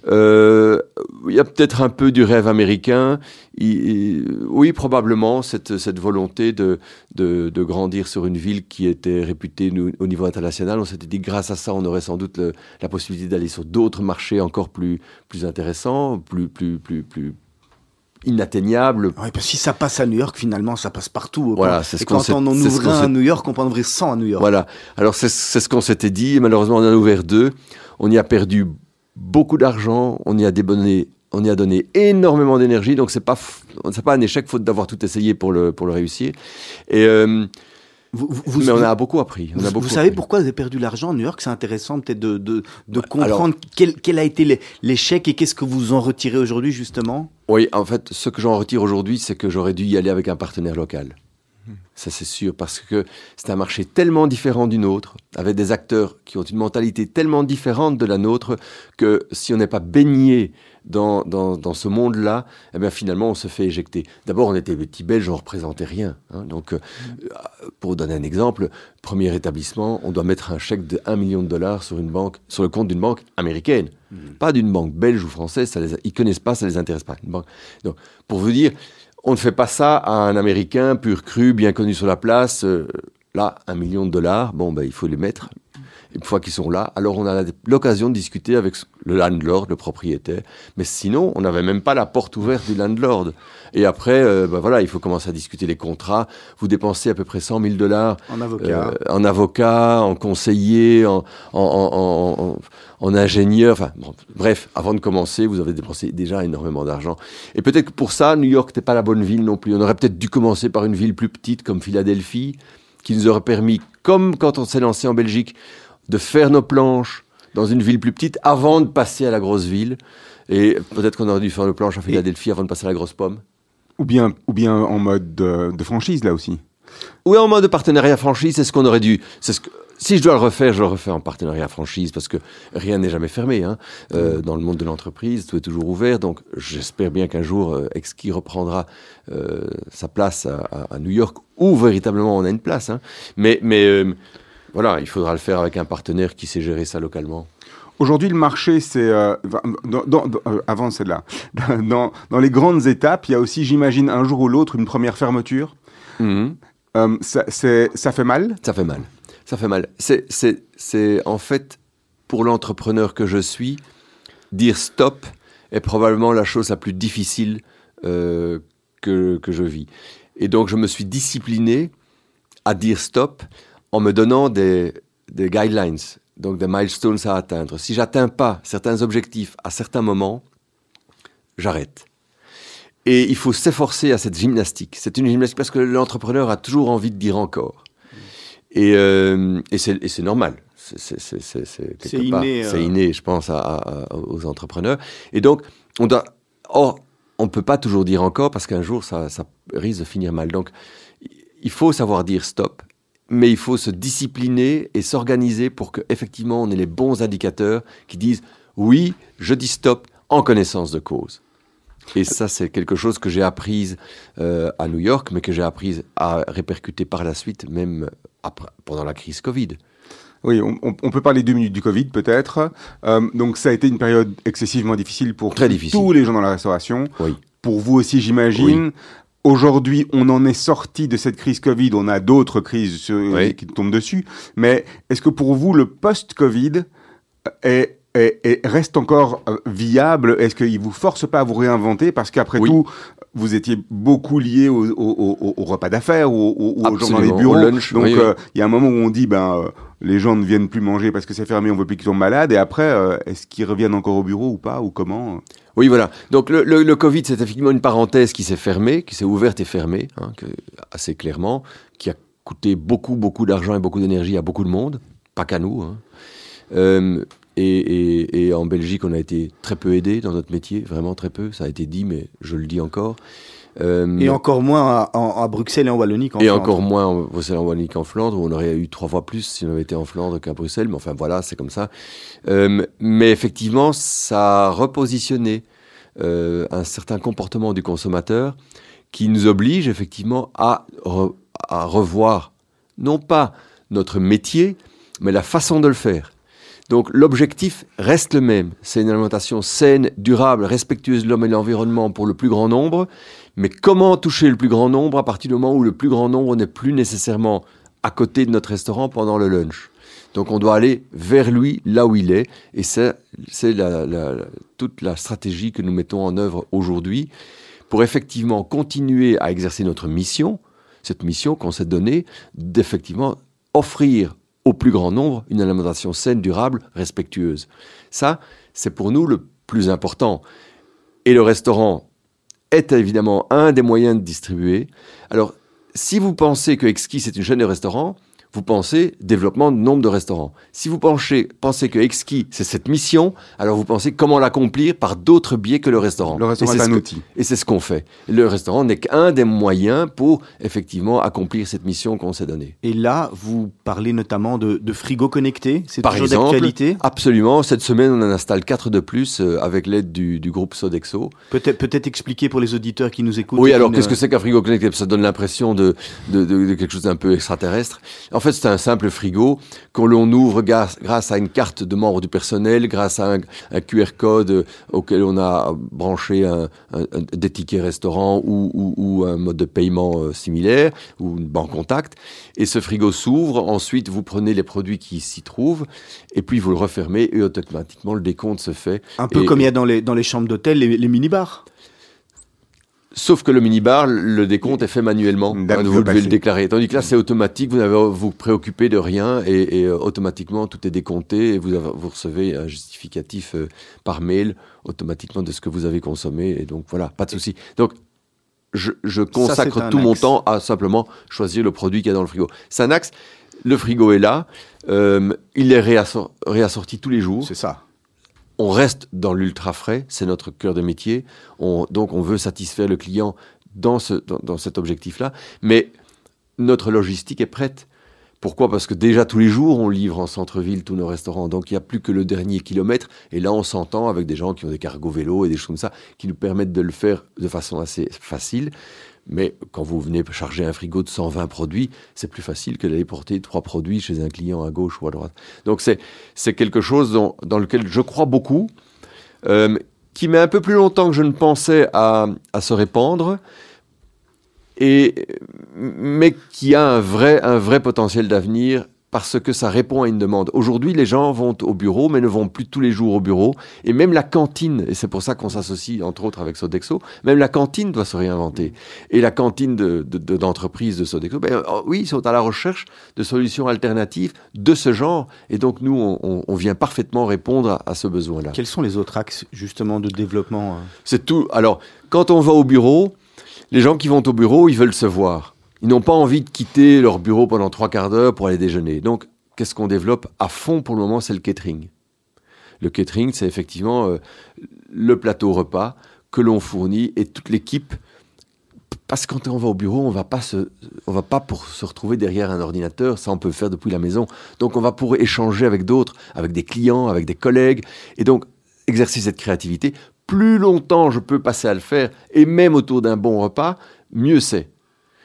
Euh, Il y a peut-être un peu du rêve américain. Oui, probablement cette, cette volonté de, de, grandir sur une ville qui était réputée au niveau international. On s'était dit grâce à ça, on aurait sans doute la possibilité d'aller sur d'autres marchés encore plus, plus intéressants, plus, plus, plus, plus inatteignables, Ouais, parce que si ça passe à New York, finalement, ça passe partout. Voilà, c'est ce qu'on quand on en ouvre un à New York, on peut en ouvrir 100 à New York. Voilà. Alors c'est ce qu'on s'était dit. et Malheureusement, on en a ouvert deux. On y a perdu beaucoup d'argent. On y a débonné. On y a donné énormément d'énergie. Donc c'est pas c'est pas un échec faute d'avoir tout essayé pour le pour le réussir. Et euh, Vous, Mais on a beaucoup appris. On a vous- beaucoup vous savez appris. pourquoi vous avez perdu l'argent à New York? C'est intéressant peut-être de, de, de Bah, comprendre quel, quel a été l'é- l'échec et qu'est-ce que vous en retirez aujourd'hui justement? Oui, en fait, ce que j'en retire aujourd'hui, c'est que j'aurais dû y aller avec un partenaire local. Ça, c'est sûr, parce que c'est un marché tellement différent du nôtre, avec des acteurs qui ont une mentalité tellement différente de la nôtre, que si on n'est pas baigné dans, dans, dans ce monde-là, eh bien, finalement, on se fait éjecter. D'abord, on était petits Belges, on ne représentait rien. hein. donc, euh, pour vous donner un exemple, premier établissement, on doit mettre un chèque de 1 million de dollars sur, une banque, sur le compte d'une banque américaine, pas d'une banque belge ou française. Ça les, ils connaissent pas, ça les intéresse pas. Une banque. Donc, pour vous dire, on ne fait pas ça à un Américain pur cru, bien connu sur la place. euh, là, un million de dollars, bon, ben, il faut les mettre. Une fois qu'ils sont là, alors on a l'occasion de discuter avec le landlord, le propriétaire. Mais sinon, on n'avait même pas la porte ouverte du landlord. Et après, euh, ben voilà, il faut commencer à discuter les contrats. Vous dépensez à peu près 100 000 dollars En avocat. euh, en avocat, en conseiller, en, en, en- en- ingénieur. Enfin, bon, bref, avant de commencer, vous avez dépensé déjà énormément d'argent. Et peut-être que pour ça, New York n'était pas la bonne ville non plus. On aurait peut-être dû commencer par une ville plus petite comme Philadelphie, qui nous aurait permis, comme quand on s'est lancé en Belgique, de faire nos planches dans une ville plus petite avant de passer à la grosse ville. Et peut-être qu'on aurait dû faire nos planches à Philadelphie avant de passer à la grosse pomme. Ou bien, ou bien en mode de, de franchise, là aussi. Oui, en mode partenariat franchise, c'est ce qu'on aurait dû. C'est ce que, si je dois le refaire, je le refais en partenariat franchise parce que rien n'est jamais fermé. Hein. Euh, dans le monde de l'entreprise, tout est toujours ouvert. Donc, j'espère bien qu'un jour, euh, Exki reprendra euh, sa place à, New York où véritablement on a une place. Hein. Mais, mais euh, voilà, il faudra le faire avec un partenaire qui sait gérer ça localement. Aujourd'hui, le marché, c'est euh, dans, dans- dans- euh, avant celle-là, <laughs> dans, dans les grandes étapes, il y a aussi, j'imagine, un jour ou l'autre, une première fermeture. Euh, ça, c'est- ça fait mal? Ça fait mal. Ça fait mal. C'est, en fait, pour l'entrepreneur que je suis, dire stop est probablement la chose la plus difficile euh, que, que je vis. Et donc, je me suis discipliné à dire stop en me donnant des, des guidelines, donc des milestones à atteindre. Si j'atteins pas certains objectifs à certains moments, j'arrête. Et il faut s'efforcer à cette gymnastique. C'est une gymnastique parce que l'entrepreneur a toujours envie de dire encore. Et, euh, et c'est normal. C'est- c'est- c'est- inné, euh. C'est inné, je pense, à- à- à- aux entrepreneurs. Et donc, on doit. Or, on ne peut pas toujours dire encore parce qu'un jour, ça, ça risque de finir mal. Donc, il faut savoir dire stop, mais il faut se discipliner et s'organiser pour qu'effectivement, on ait les bons indicateurs qui disent oui, je dis stop en connaissance de cause. Et ça, c'est quelque chose que j'ai appris euh, à New York, mais que j'ai appris à répercuter par la suite, même après, pendant la crise Covid. Oui, on, peut parler deux minutes du Covid, peut-être. Euh, donc, ça a été une période excessivement difficile pour Très difficile. tous les gens dans la restauration. Oui. Pour vous aussi, j'imagine. Aujourd'hui, on en est sorti de cette crise Covid. On a d'autres crises sur- Oui. qui tombent dessus. Mais est-ce que pour vous, le post-Covid est, est- reste encore euh, viable? Est-ce qu'il vous force pas à vous réinventer? Parce qu'après Oui. tout, vous étiez beaucoup lié au, au- au- au repas d'affaires, ou au, au- aux gens dans les bureaux. lunch, Donc, oui. euh, il y a un moment où on dit, ben, euh, les gens ne viennent plus manger parce que c'est fermé, on veut plus qu'ils tombent malades. Et après, euh, est-ce qu'ils reviennent encore au bureau ou pas, ou comment Oui, voilà. Donc le, le- le Covid, c'est effectivement une parenthèse qui s'est fermée, qui s'est ouverte et fermée, hein, que- assez clairement, qui a coûté beaucoup, beaucoup d'argent et beaucoup d'énergie à beaucoup de monde, pas qu'à nous. hein. Euh, et, et- et en Belgique, on a été très peu aidé dans notre métier, vraiment très peu. Ça a été dit, mais je le dis encore. Euh, Et encore moins à, Bruxelles et en Wallonie qu'en et Flandre. encore moins en Bruxelles en Wallonie qu'en Flandre, où on aurait eu trois fois plus si on avait été en Flandre qu'à Bruxelles. Mais enfin voilà, c'est comme ça. Euh, mais effectivement, ça a repositionné euh, un certain comportement du consommateur qui nous oblige effectivement à, re- à revoir non pas notre métier, mais la façon de le faire. Donc l'objectif reste le même. C'est une alimentation saine, durable, respectueuse de l'homme et de l'environnement pour le plus grand nombre. Mais comment toucher le plus grand nombre à partir du moment où le plus grand nombre n'est plus nécessairement à côté de notre restaurant pendant le lunch? Donc on doit aller vers lui, là où il est. Et c'est toute la stratégie que nous mettons en œuvre aujourd'hui pour effectivement continuer à exercer notre mission, cette mission qu'on s'est donnée d'effectivement offrir au plus grand nombre une alimentation saine, durable, respectueuse. Ça, c'est pour nous le plus important. Et le restaurant est évidemment un des moyens de distribuer. Alors, si vous pensez que Exquis c'est une chaîne de restaurants, vous pensez développement de nombre de restaurants. Si vous pensez, pensez que Exquis, c'est cette mission, alors vous pensez comment l'accomplir par d'autres biais que le restaurant. Le restaurant est c'est un que- outil. Et c'est ce qu'on fait. Le restaurant n'est qu'un des moyens pour effectivement accomplir cette mission qu'on s'est donnée. Et là, vous parlez notamment de, de frigo connecté. C'est Par toujours d'actualité. absolument. Cette semaine, on en installe quatre de plus euh, avec l'aide du, du groupe Sodexo. Peut-être expliquer pour les auditeurs qui nous écoutent. Oui, alors qu'est-ce que c'est qu'un frigo connecté? Ça donne l'impression de, de, de- de quelque chose d'un peu extraterrestre. En fait, c'est un simple frigo qu'on l'on ouvre grâce, à une carte de membre du personnel, grâce à un, un QR code euh, auquel on a branché un, un- un- des tickets restaurant ou, ou- ou un mode de paiement euh, similaire ou une banque contact. Et ce frigo s'ouvre. Ensuite, vous prenez les produits qui s'y trouvent et puis vous le refermez et automatiquement le décompte se fait. Un peu Et- comme il y a dans les, dans les chambres d'hôtel, les, les mini-bars. Sauf que le minibar, le décompte est fait manuellement. Hein, vous devez le déclarer. Tandis que là, c'est automatique. Vous n'avez vous préoccuper de rien et, et, euh, automatiquement tout est décompté et vous, avez- vous recevez un justificatif euh, par mail automatiquement de ce que vous avez consommé. Et donc voilà, pas de souci. Donc je, consacre tout mon temps à simplement choisir le produit qu'il y a dans le frigo. C'est un axe. Le frigo est là. Euh, il est réassor- réassorti tous les jours. C'est ça. On reste dans l'ultra frais, c'est notre cœur de métier. On, donc on veut satisfaire le client dans, dans cet objectif-là. Mais notre logistique est prête. Pourquoi? Parce que déjà tous les jours, on livre en centre-ville tous nos restaurants. Donc il n'y a plus que le dernier kilomètre. Et là, on s'entend avec des gens qui ont des cargos vélos et des choses comme ça, qui nous permettent de le faire de façon assez facile. Mais quand vous venez charger un frigo de 120 produits, c'est plus facile que d'aller porter trois produits chez un client à gauche ou à droite. Donc c'est quelque chose dans lequel je crois beaucoup, euh, qui met un peu plus longtemps que je ne pensais à, à se répandre, et, mais qui a un vrai, un vrai potentiel d'avenir parce que ça répond à une demande. Aujourd'hui, les gens vont au bureau, mais ne vont plus tous les jours au bureau. Et même la cantine, et c'est pour ça qu'on s'associe entre autres avec Sodexo, même la cantine doit se réinventer. Et la cantine de, de- de- d'entreprise de, Sodexo, ben, oh, oui, ils sont à la recherche de solutions alternatives de ce genre. Et donc nous, on, on- on vient parfaitement répondre à, à ce besoin-là. Quels sont les autres axes justement de développement euh C'est tout. Alors, quand on va au bureau, les gens qui vont au bureau, ils veulent se voir. Ils n'ont pas envie de quitter leur bureau pendant trois quarts d'heure pour aller déjeuner. Donc, qu'est-ce qu'on développe à fond pour le moment C'est le catering. Le catering, c'est effectivement euh, le plateau repas que l'on fournit et toute l'équipe. Parce que quand on va au bureau, on va pas se, va pas pour se retrouver derrière un ordinateur. Ça, on peut le faire depuis la maison. Donc, on va pour échanger avec d'autres, avec des clients, avec des collègues, et donc exercer cette créativité. Plus longtemps je peux passer à le faire, et même autour d'un bon repas, mieux c'est.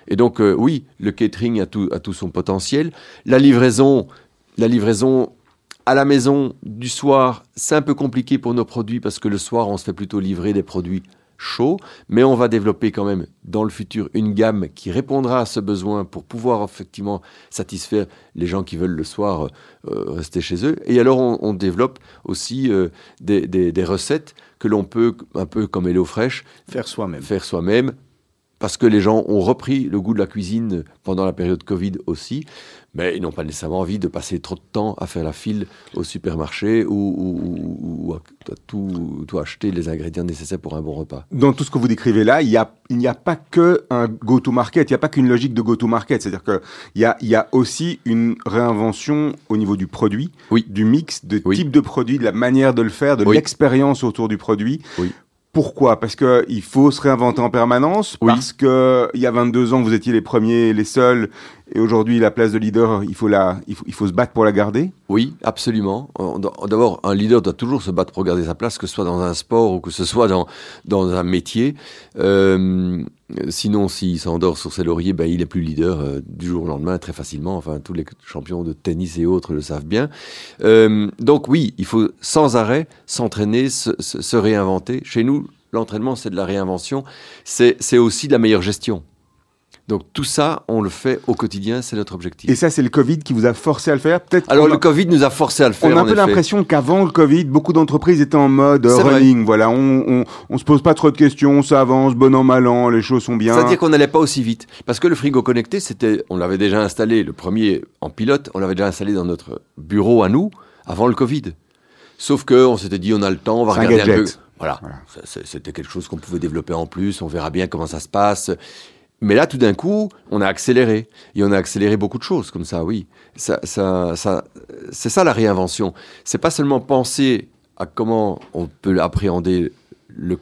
Et donc, euh, oui, le catering a tout, a tout son potentiel. La livraison, la livraison à la maison du soir, c'est un peu compliqué pour nos produits parce que le soir, on se fait plutôt livrer des produits chauds. Mais on va développer quand même dans le futur une gamme qui répondra à ce besoin pour pouvoir effectivement satisfaire les gens qui veulent le soir euh, rester chez eux. Et alors, on, on développe aussi euh, des, des- des recettes que l'on peut, un peu comme HelloFresh, Faire soi-même. faire soi-même, parce que les gens ont repris le goût de la cuisine pendant la période Covid aussi, mais ils n'ont pas nécessairement envie de passer trop de temps à faire la file au supermarché ou, ou- ou- ou à, à tout, tout acheter les ingrédients nécessaires pour un bon repas. Dans tout ce que vous décrivez là, il y a- il n'y a, pas que un go-to-market, il n'y a pas qu'une logique de go-to-market. C'est-à-dire qu'il y a, il y a aussi une réinvention au niveau du produit, Oui. du mix, de Oui. type de produit, de la manière de le faire, de Oui. l'expérience autour du produit. Pourquoi? Parce que il faut se réinventer en permanence. Oui. Parce que il y a 22 ans, vous étiez les premiers, les seuls, et aujourd'hui, la place de leader, il faut la, il faut, il faut se battre pour la garder. Oui, absolument. D'abord, un leader doit toujours se battre pour garder sa place, que ce soit dans un sport ou que ce soit dans, dans un métier. Euh, sinon, s'il s'endort sur ses lauriers, ben, il est plus leader euh, du jour au lendemain très facilement. Enfin, tous les champions de tennis et autres le savent bien. Euh, donc oui, il faut sans arrêt s'entraîner, se, se- réinventer. Chez nous, l'entraînement, c'est de la réinvention. C'est aussi de la meilleure gestion. Donc tout ça, on le fait au quotidien, c'est notre objectif. Et ça, c'est le Covid qui vous a forcé à le faire. Peut-être. Alors qu'on le a- Covid nous a forcé à le faire. On a un peu l'impression qu'avant le Covid, beaucoup d'entreprises étaient en mode vrai. running. Voilà, on, on, on se pose pas trop de questions, ça avance, bon an, mal an, les choses sont bien. C'est-à-dire qu'on n'allait pas aussi vite. Parce que le frigo connecté, c'était, on l'avait déjà installé, le premier en pilote, on l'avait déjà installé dans notre bureau à nous, avant le Covid. Sauf que on s'était dit, on a le temps, on va un regarder un, peu. Voilà. C'était quelque chose qu'on pouvait développer en plus, on verra bien comment ça se passe. Mais là, tout d'un coup, on a accéléré. Et on a accéléré beaucoup de choses comme ça, oui. Ça, c'est ça la réinvention. C'est pas seulement penser à comment on peut appréhender le,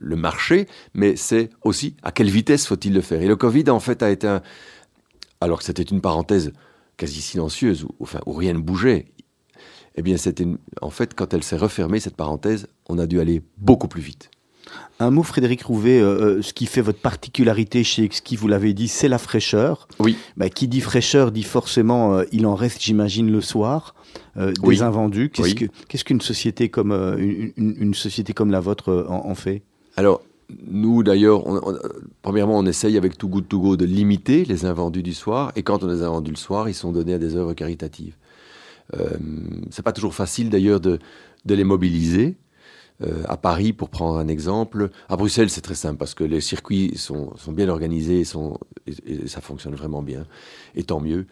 marché, mais c'est aussi à quelle vitesse faut-il le faire. Et le Covid, en fait, a été un... Alors que c'était une parenthèse quasi silencieuse, où, rien ne bougeait, eh bien, c'était en fait, quand elle s'est refermée, cette parenthèse, on a dû aller beaucoup plus vite. Un mot, Frédéric Rouvet, euh, euh, ce qui fait votre particularité chez Exki, vous l'avez dit, c'est la fraîcheur. Oui. Bah, qui dit fraîcheur dit forcément, euh, il en reste, j'imagine, le soir, euh, des Oui. invendus. Qu'est-ce Oui. qu'une société comme une, une- une société comme la vôtre en, en fait? Alors, nous d'ailleurs, premièrement, on essaye avec Too Good To Go de limiter les invendus du soir, et quand on les a vendus le soir, ils sont donnés à des œuvres caritatives. Euh, c'est pas toujours facile d'ailleurs de, de les mobiliser. Euh, à Paris, pour prendre un exemple, à Bruxelles, c'est très simple parce que les circuits sont, bien organisés et, ça fonctionne vraiment bien, et tant mieux.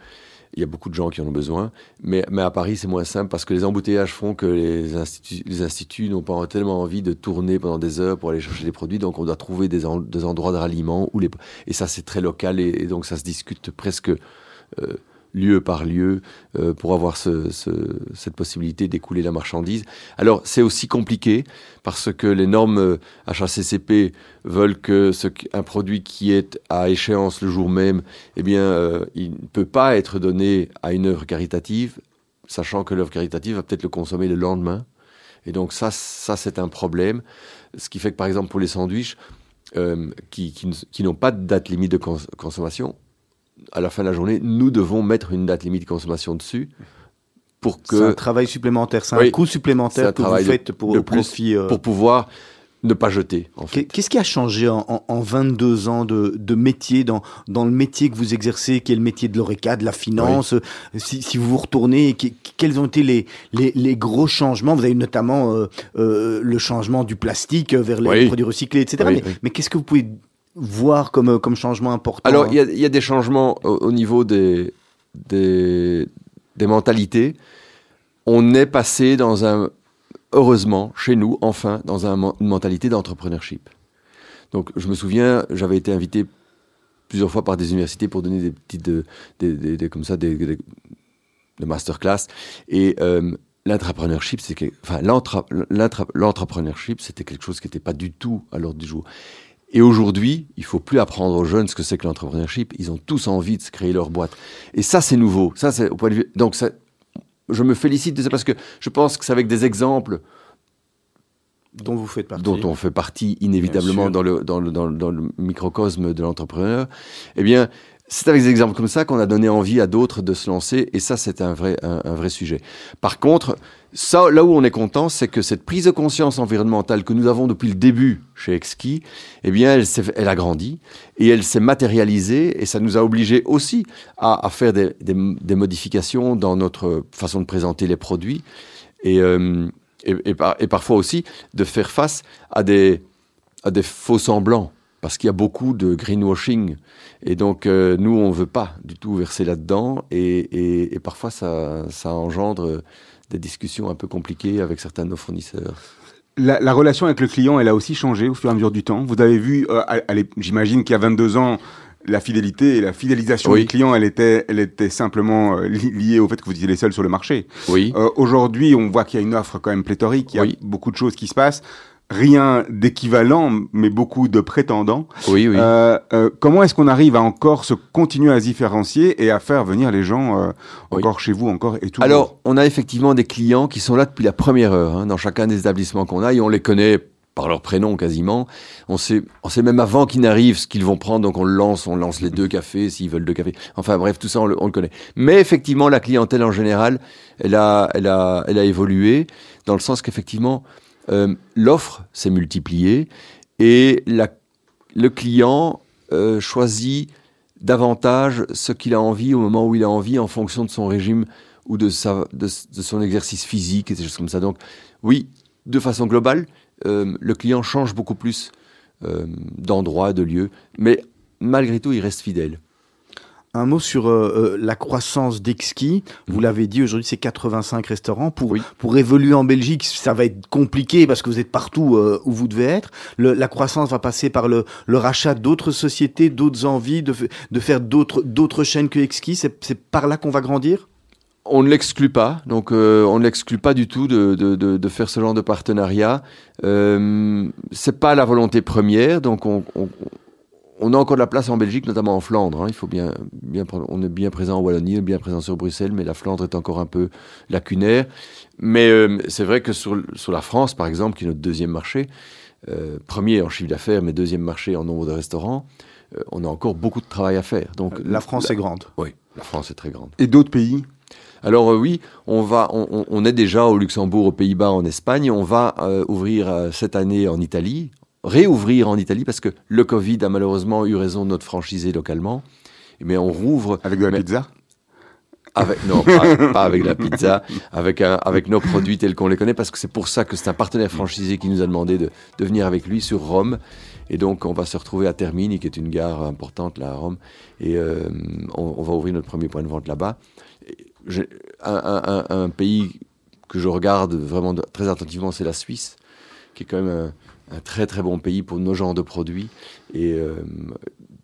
Il y a beaucoup de gens qui en ont besoin. Mais, à Paris, c'est moins simple parce que les embouteillages font que les instituts, n'ont pas tellement envie de tourner pendant des heures pour aller chercher des produits. Donc, on doit trouver des, en- des endroits de ralliement. Où les, et ça, c'est très local. Et, et donc, ça se discute presque euh, lieu par lieu euh, pour avoir ce- ce- cette possibilité d'écouler la marchandise. Alors, c'est aussi compliqué parce que les normes euh, HACCP veulent que un produit qui est à échéance le jour même, eh bien, euh, il ne peut pas être donné à une œuvre caritative, sachant que l'œuvre caritative va peut-être le consommer le lendemain. Et donc ça, ça c'est un problème. Ce qui fait que, par exemple, pour les sandwichs, euh, qui, n'ont pas de date limite de cons- consommation, à la fin de la journée, nous devons mettre une date limite de consommation dessus pour C'est un que travail supplémentaire, c'est un coût supplémentaire un que vous faites pour profit. euh, pour pouvoir ne pas jeter. En Qu'est- fait. Qu'est-ce qui a changé en, en- en 22 ans de, de métier, dans, dans le métier que vous exercez, qui est le métier de l'ORECA, de la finance euh, si, si vous vous retournez, quels ont été les, les, les gros changements? Vous avez notamment euh, euh, le changement du plastique vers les Oui. produits recyclés, etc. Oui, mais oui. mais qu'est-ce que vous pouvez voir comme, euh, comme changement important Alors, hein il y, a- y a des changements au, au niveau des, des, des mentalités. On est passé dans un, heureusement, chez nous, enfin, dans un, une mentalité d'entrepreneurship. Donc, je me souviens, j'avais été invité plusieurs fois par des universités pour donner des petites, euh, des, des- comme ça, des, des, masterclass. Et euh, l'entrepreneurship, c'est que, enfin, l'entra- l'entra- l'entrepreneurship, c'était quelque chose qui n'était pas du tout à l'ordre du jour. Et aujourd'hui, il faut plus apprendre aux jeunes ce que c'est que l'entrepreneurship. Ils ont tous envie de se créer leur boîte. Et ça, c'est nouveau. Ça, c'est au point de vue. Donc, ça, je me félicite de ça parce que je pense que c'est avec des exemples dont vous faites partie. dont on fait partie inévitablement dans le, dans, le, dans, le, dans le microcosme de l'entrepreneur, eh bien, c'est avec des exemples comme ça qu'on a donné envie à d'autres de se lancer, et ça, c'est un vrai, un, vrai sujet. Par contre, ça, là où on est content, c'est que cette prise de conscience environnementale que nous avons depuis le début chez Exki, eh bien, elle, elle a grandi et elle s'est matérialisée, et ça nous a obligés aussi à, à faire des, des, des modifications dans notre façon de présenter les produits. Et, euh, et, et par- et parfois aussi de faire face à des, à des faux semblants, parce qu'il y a beaucoup de greenwashing. Et donc, euh, nous, on ne veut pas du tout verser là-dedans, et, et- et parfois, ça, ça engendre des discussions un peu compliquées avec certains de nos fournisseurs. La, la relation avec le client, elle a aussi changé au fur et à mesure du temps. Vous avez vu, euh, j'imagine qu'il y a 22 ans, la fidélité et la fidélisation Oui. du client, elle était, elle était simplement euh, li- liée au fait que vous étiez les seuls sur le marché. Oui. Euh, Aujourd'hui, on voit qu'il y a une offre quand même pléthorique, il y a Oui. beaucoup de choses qui se passent. Rien d'équivalent, mais beaucoup de prétendants. Oui, oui. Euh, euh, comment est-ce qu'on arrive à encore se continuer à se différencier et à faire venir les gens euh, Oui. encore chez vous, encore et tout Alors, on a effectivement des clients qui sont là depuis la première heure, hein, dans chacun des établissements qu'on a, et on les connaît par leur prénom quasiment. On sait, on sait même avant qu'ils n'arrivent ce qu'ils vont prendre, donc on le lance, on lance les deux cafés s'ils veulent deux cafés. Enfin bref, tout ça on le, on le connaît. Mais effectivement, la clientèle en général, elle a, elle a, elle a évolué dans le sens qu'effectivement, euh, l'offre s'est multipliée et le client euh, choisit davantage ce qu'il a envie au moment où il a envie en fonction de son régime ou de, son exercice physique et des choses comme ça. Donc oui, de façon globale, euh, le client change beaucoup plus d'endroits, de lieux, mais malgré tout, il reste fidèle. Un mot sur euh, euh, la croissance d'Exki. Vous l'avez dit, aujourd'hui c'est 85 restaurants. Pour, Oui. pour évoluer en Belgique, ça va être compliqué parce que vous êtes partout euh, où vous devez être. Le- la croissance va passer par le, le rachat d'autres sociétés, d'autres envies, de, de faire d'autres chaînes que Exki. C'est c'est par là qu'on va grandir? On ne l'exclut pas, donc euh, on ne l'exclut pas du tout de, de, de, de faire ce genre de partenariat. Euh, c'est pas la volonté première, donc on, on, on a encore de la place en Belgique, notamment en Flandre. hein. Il faut bien, on est bien présent en Wallonie, bien présent sur Bruxelles, mais la Flandre est encore un peu lacunaire. Mais euh, c'est vrai que sur, sur la France, par exemple, qui est notre deuxième marché, euh, premier en chiffre d'affaires, mais deuxième marché en nombre de restaurants, euh, on a encore beaucoup de travail à faire. Donc La France est grande. Oui, la France est très grande. Et d'autres pays? Alors euh, oui, on va, on, on- on est déjà au Luxembourg, aux Pays-Bas, en Espagne. On va euh, ouvrir euh, cette année en Italie, réouvrir en Italie parce que le Covid a malheureusement eu raison de notre franchisé localement. Mais on rouvre Avec de la Mais- pizza? Avec non pas, pas avec la pizza, avec un, avec nos produits tels qu'on les connaît parce que c'est pour ça que c'est un partenaire franchisé qui nous a demandé de, de venir avec lui sur Rome. Et donc on va se retrouver à Termini, qui est une gare importante là à Rome, et euh, on, on va ouvrir notre premier point de vente là-bas. Un, un- un- un pays que je regarde vraiment de- très attentivement, c'est la Suisse, qui est quand même un, un très très bon pays pour nos genres de produits. Et euh,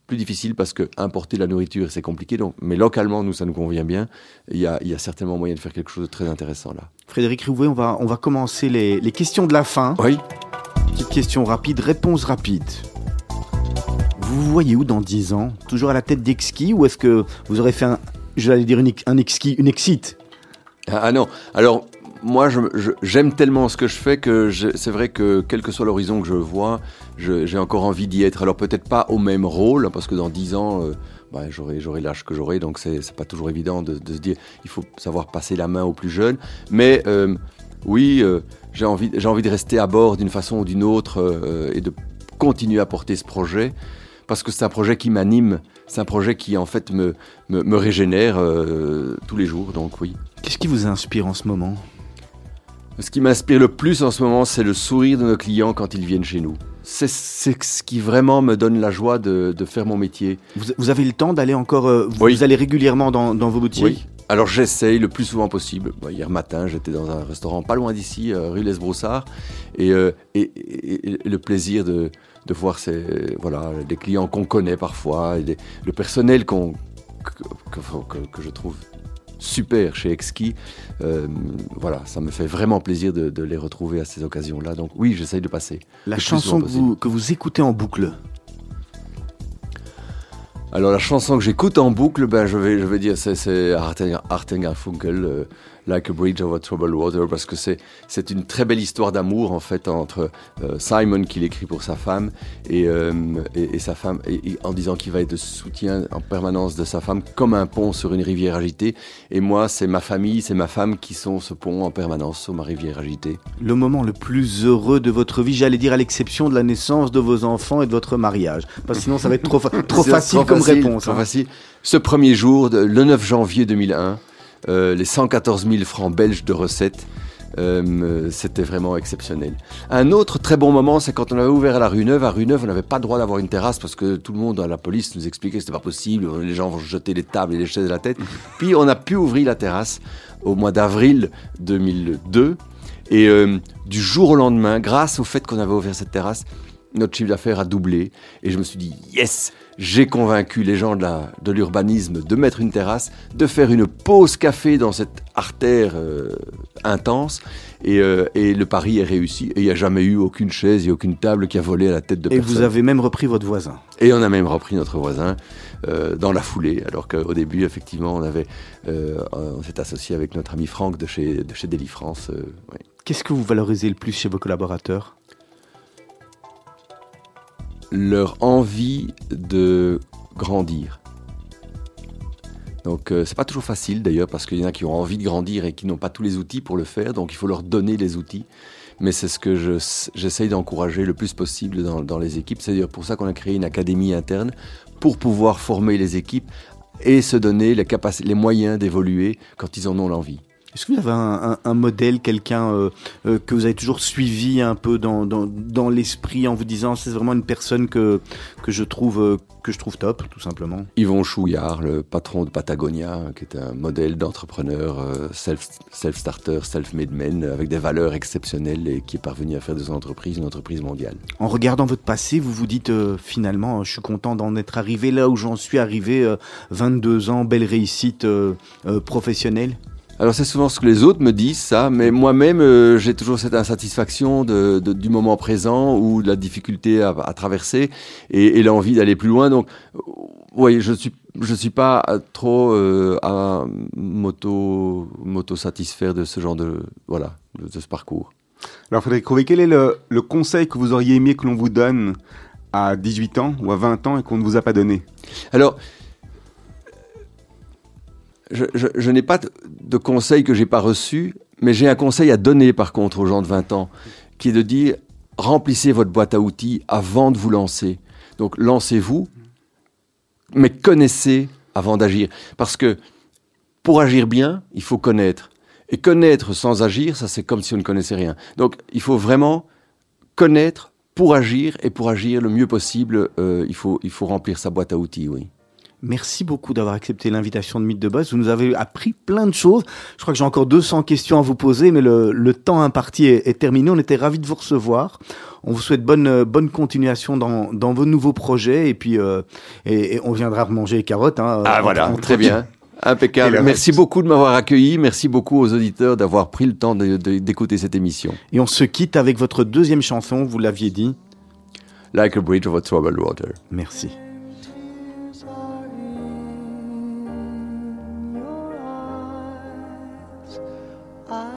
plus difficile parce que importer de la nourriture c'est compliqué, donc, mais localement nous ça nous convient bien. Il y a, il y a certainement moyen de faire quelque chose de très intéressant là. Frédéric Rouvet, on va, on va commencer les, les questions de la fin. Oui. Petite question rapide, réponse rapide. Vous vous voyez où dans 10 ans? Toujours à la tête d'Exki ou est-ce que vous aurez fait un, j'allais dire une, un Exki, une Exit? Ah, ah non, alors moi j'aime tellement ce que je fais que c'est vrai que quel que soit l'horizon que je vois, j'ai encore envie d'y être. Alors peut-être pas au même rôle, parce que dans 10 ans, euh, bah, j'aurai l'âge que j'aurai, donc c'est pas toujours évident de, se dire il faut savoir passer la main aux plus jeunes. Mais euh, oui, euh, j'ai envie, envie de rester à bord d'une façon ou d'une autre et de continuer à porter ce projet. Parce que c'est un projet qui m'anime, c'est un projet qui en fait me, régénère tous les jours, donc oui. Qu'est-ce qui vous inspire en ce moment? Ce qui m'inspire le plus en ce moment, c'est le sourire de nos clients quand ils viennent chez nous. C'est ce qui vraiment me donne la joie de, de faire mon métier. vous, vous avez le temps d'aller encore, euh, vous, Oui. vous allez régulièrement dans, dans vos boutiques? Oui. Alors j'essaye le plus souvent possible. Hier matin, j'étais dans un restaurant pas loin d'ici, euh, rue Les Broussards, et, euh, et, et- et le plaisir de, de voir ces, voilà, des clients qu'on connaît parfois, et des- le personnel qu'on, que, que- que- que je trouve super chez Exki. euh, voilà, ça me fait vraiment plaisir de, de les retrouver à ces occasions-là. Donc oui, j'essaye de passer. La chanson que vous, que vous écoutez en boucle Alors la chanson que j'écoute en boucle, ben, je, vais, je vais dire c'est, Harten Garfunkel, euh, Like a Bridge Over Troubled Water, parce que c'est, c'est une très belle histoire d'amour en fait entre euh, Simon qui l'écrit pour sa femme et, euh, et, et sa femme, et, et en disant qu'il va être de soutien en permanence de sa femme comme un pont sur une rivière agitée. Et moi, c'est ma famille, c'est ma femme qui sont ce pont en permanence sur ma rivière agitée. Le moment le plus heureux de votre vie, j'allais dire à l'exception de la naissance de vos enfants et de votre mariage. Parce que sinon ça va être trop, fa- <laughs> trop facile trop comme facile, réponse. trop hein. facile. Ce premier jour, le 9 janvier 2001, euh, les 114 000 francs belges de recettes, euh, c'était vraiment exceptionnel. Un autre très bon moment, c'est quand on avait ouvert à la rue Neuve. À rue Neuve, on n'avait pas le droit d'avoir une terrasse parce que tout le monde, à la police, nous expliquait que c'était pas possible. Les gens vont jeter les tables et les chaises à la tête. <laughs> Puis on a pu ouvrir la terrasse au mois d'avril 2002. Et euh, du jour au lendemain, grâce au fait qu'on avait ouvert cette terrasse, notre chiffre d'affaires a doublé. Et je me suis dit, yes, j'ai convaincu les gens de l'urbanisme de mettre une terrasse, de faire une pause café dans cette artère euh, intense. Et, euh, et le pari est réussi. Et il n'y a jamais eu aucune chaise et aucune table qui a volé à la tête de Et personne. vous avez même repris votre voisin. Et on a même repris notre voisin euh, dans la foulée, alors qu'au début, effectivement, on avait, on s'est associé avec notre ami Franck de chez, de chez Deli France. euh, ouais. Qu'est-ce que vous valorisez le plus chez vos collaborateurs? Leur envie de grandir. Donc euh, c'est pas toujours facile d'ailleurs parce qu'il y en a qui ont envie de grandir et qui n'ont pas tous les outils pour le faire, donc il faut leur donner les outils. Mais c'est ce que je- j'essaye d'encourager le plus possible dans, les équipes. C'est d'ailleurs pour ça qu'on a créé une académie interne pour pouvoir former les équipes et se donner les, les moyens d'évoluer quand ils en ont l'envie. Est-ce que vous avez un, un- un modèle, quelqu'un euh, euh, que vous avez toujours suivi un peu dans, dans, dans l'esprit en vous disant c'est vraiment une personne que, que, je trouve, euh, que je trouve top, tout simplement? Yvon Chouillard, le patron de Patagonia, hein, qui est un modèle d'entrepreneur euh, self- self-starter, self-made man, avec des valeurs exceptionnelles et qui est parvenu à faire de son entreprise une entreprise mondiale. En regardant votre passé, vous vous dites finalement, je suis content d'en être arrivé là où j'en suis arrivé, euh, 22 ans, belle réussite professionnelle? Alors c'est souvent ce que les autres me disent, ça, mais moi-même euh, j'ai toujours cette insatisfaction de, de- du moment présent ou de la difficulté à, à traverser et, et l'envie d'aller plus loin. Donc, euh, oui, je suis je suis pas trop euh, à m'auto m'auto satisfaire de ce genre de voilà de, de ce parcours. Alors Frédéric Rouvet, quel est le, le conseil que vous auriez aimé que l'on vous donne à 18 ans ou à 20 ans et qu'on ne vous a pas donné? Alors, je, n'ai pas de, de conseil que j'ai pas reçu, mais j'ai un conseil à donner par contre aux gens de 20 ans, qui est de dire remplissez votre boîte à outils avant de vous lancer. Donc lancez-vous, mais connaissez avant d'agir, parce que pour agir bien, il faut connaître. Et connaître sans agir, ça c'est comme si on ne connaissait rien. Donc il faut vraiment connaître pour agir, et pour agir le mieux possible, euh, il, faut, il faut remplir sa boîte à outils, oui. Merci beaucoup d'avoir accepté l'invitation de Mythe de Boss. Vous nous avez appris plein de choses. Je crois que j'ai encore 200 questions à vous poser, mais le, le temps imparti est, est terminé. On était ravis de vous recevoir. On vous souhaite bonne, bonne continuation dans, dans vos nouveaux projets et puis euh, et, et on viendra manger les carottes. Hein, Ah en- voilà, en- très bien. Impeccable. le Merci beaucoup de m'avoir accueilli. Merci beaucoup aux auditeurs d'avoir pris le temps d'écouter cette émission. Et on se quitte avec votre deuxième chanson, vous l'aviez dit. Like a bridge over troubled water. Merci.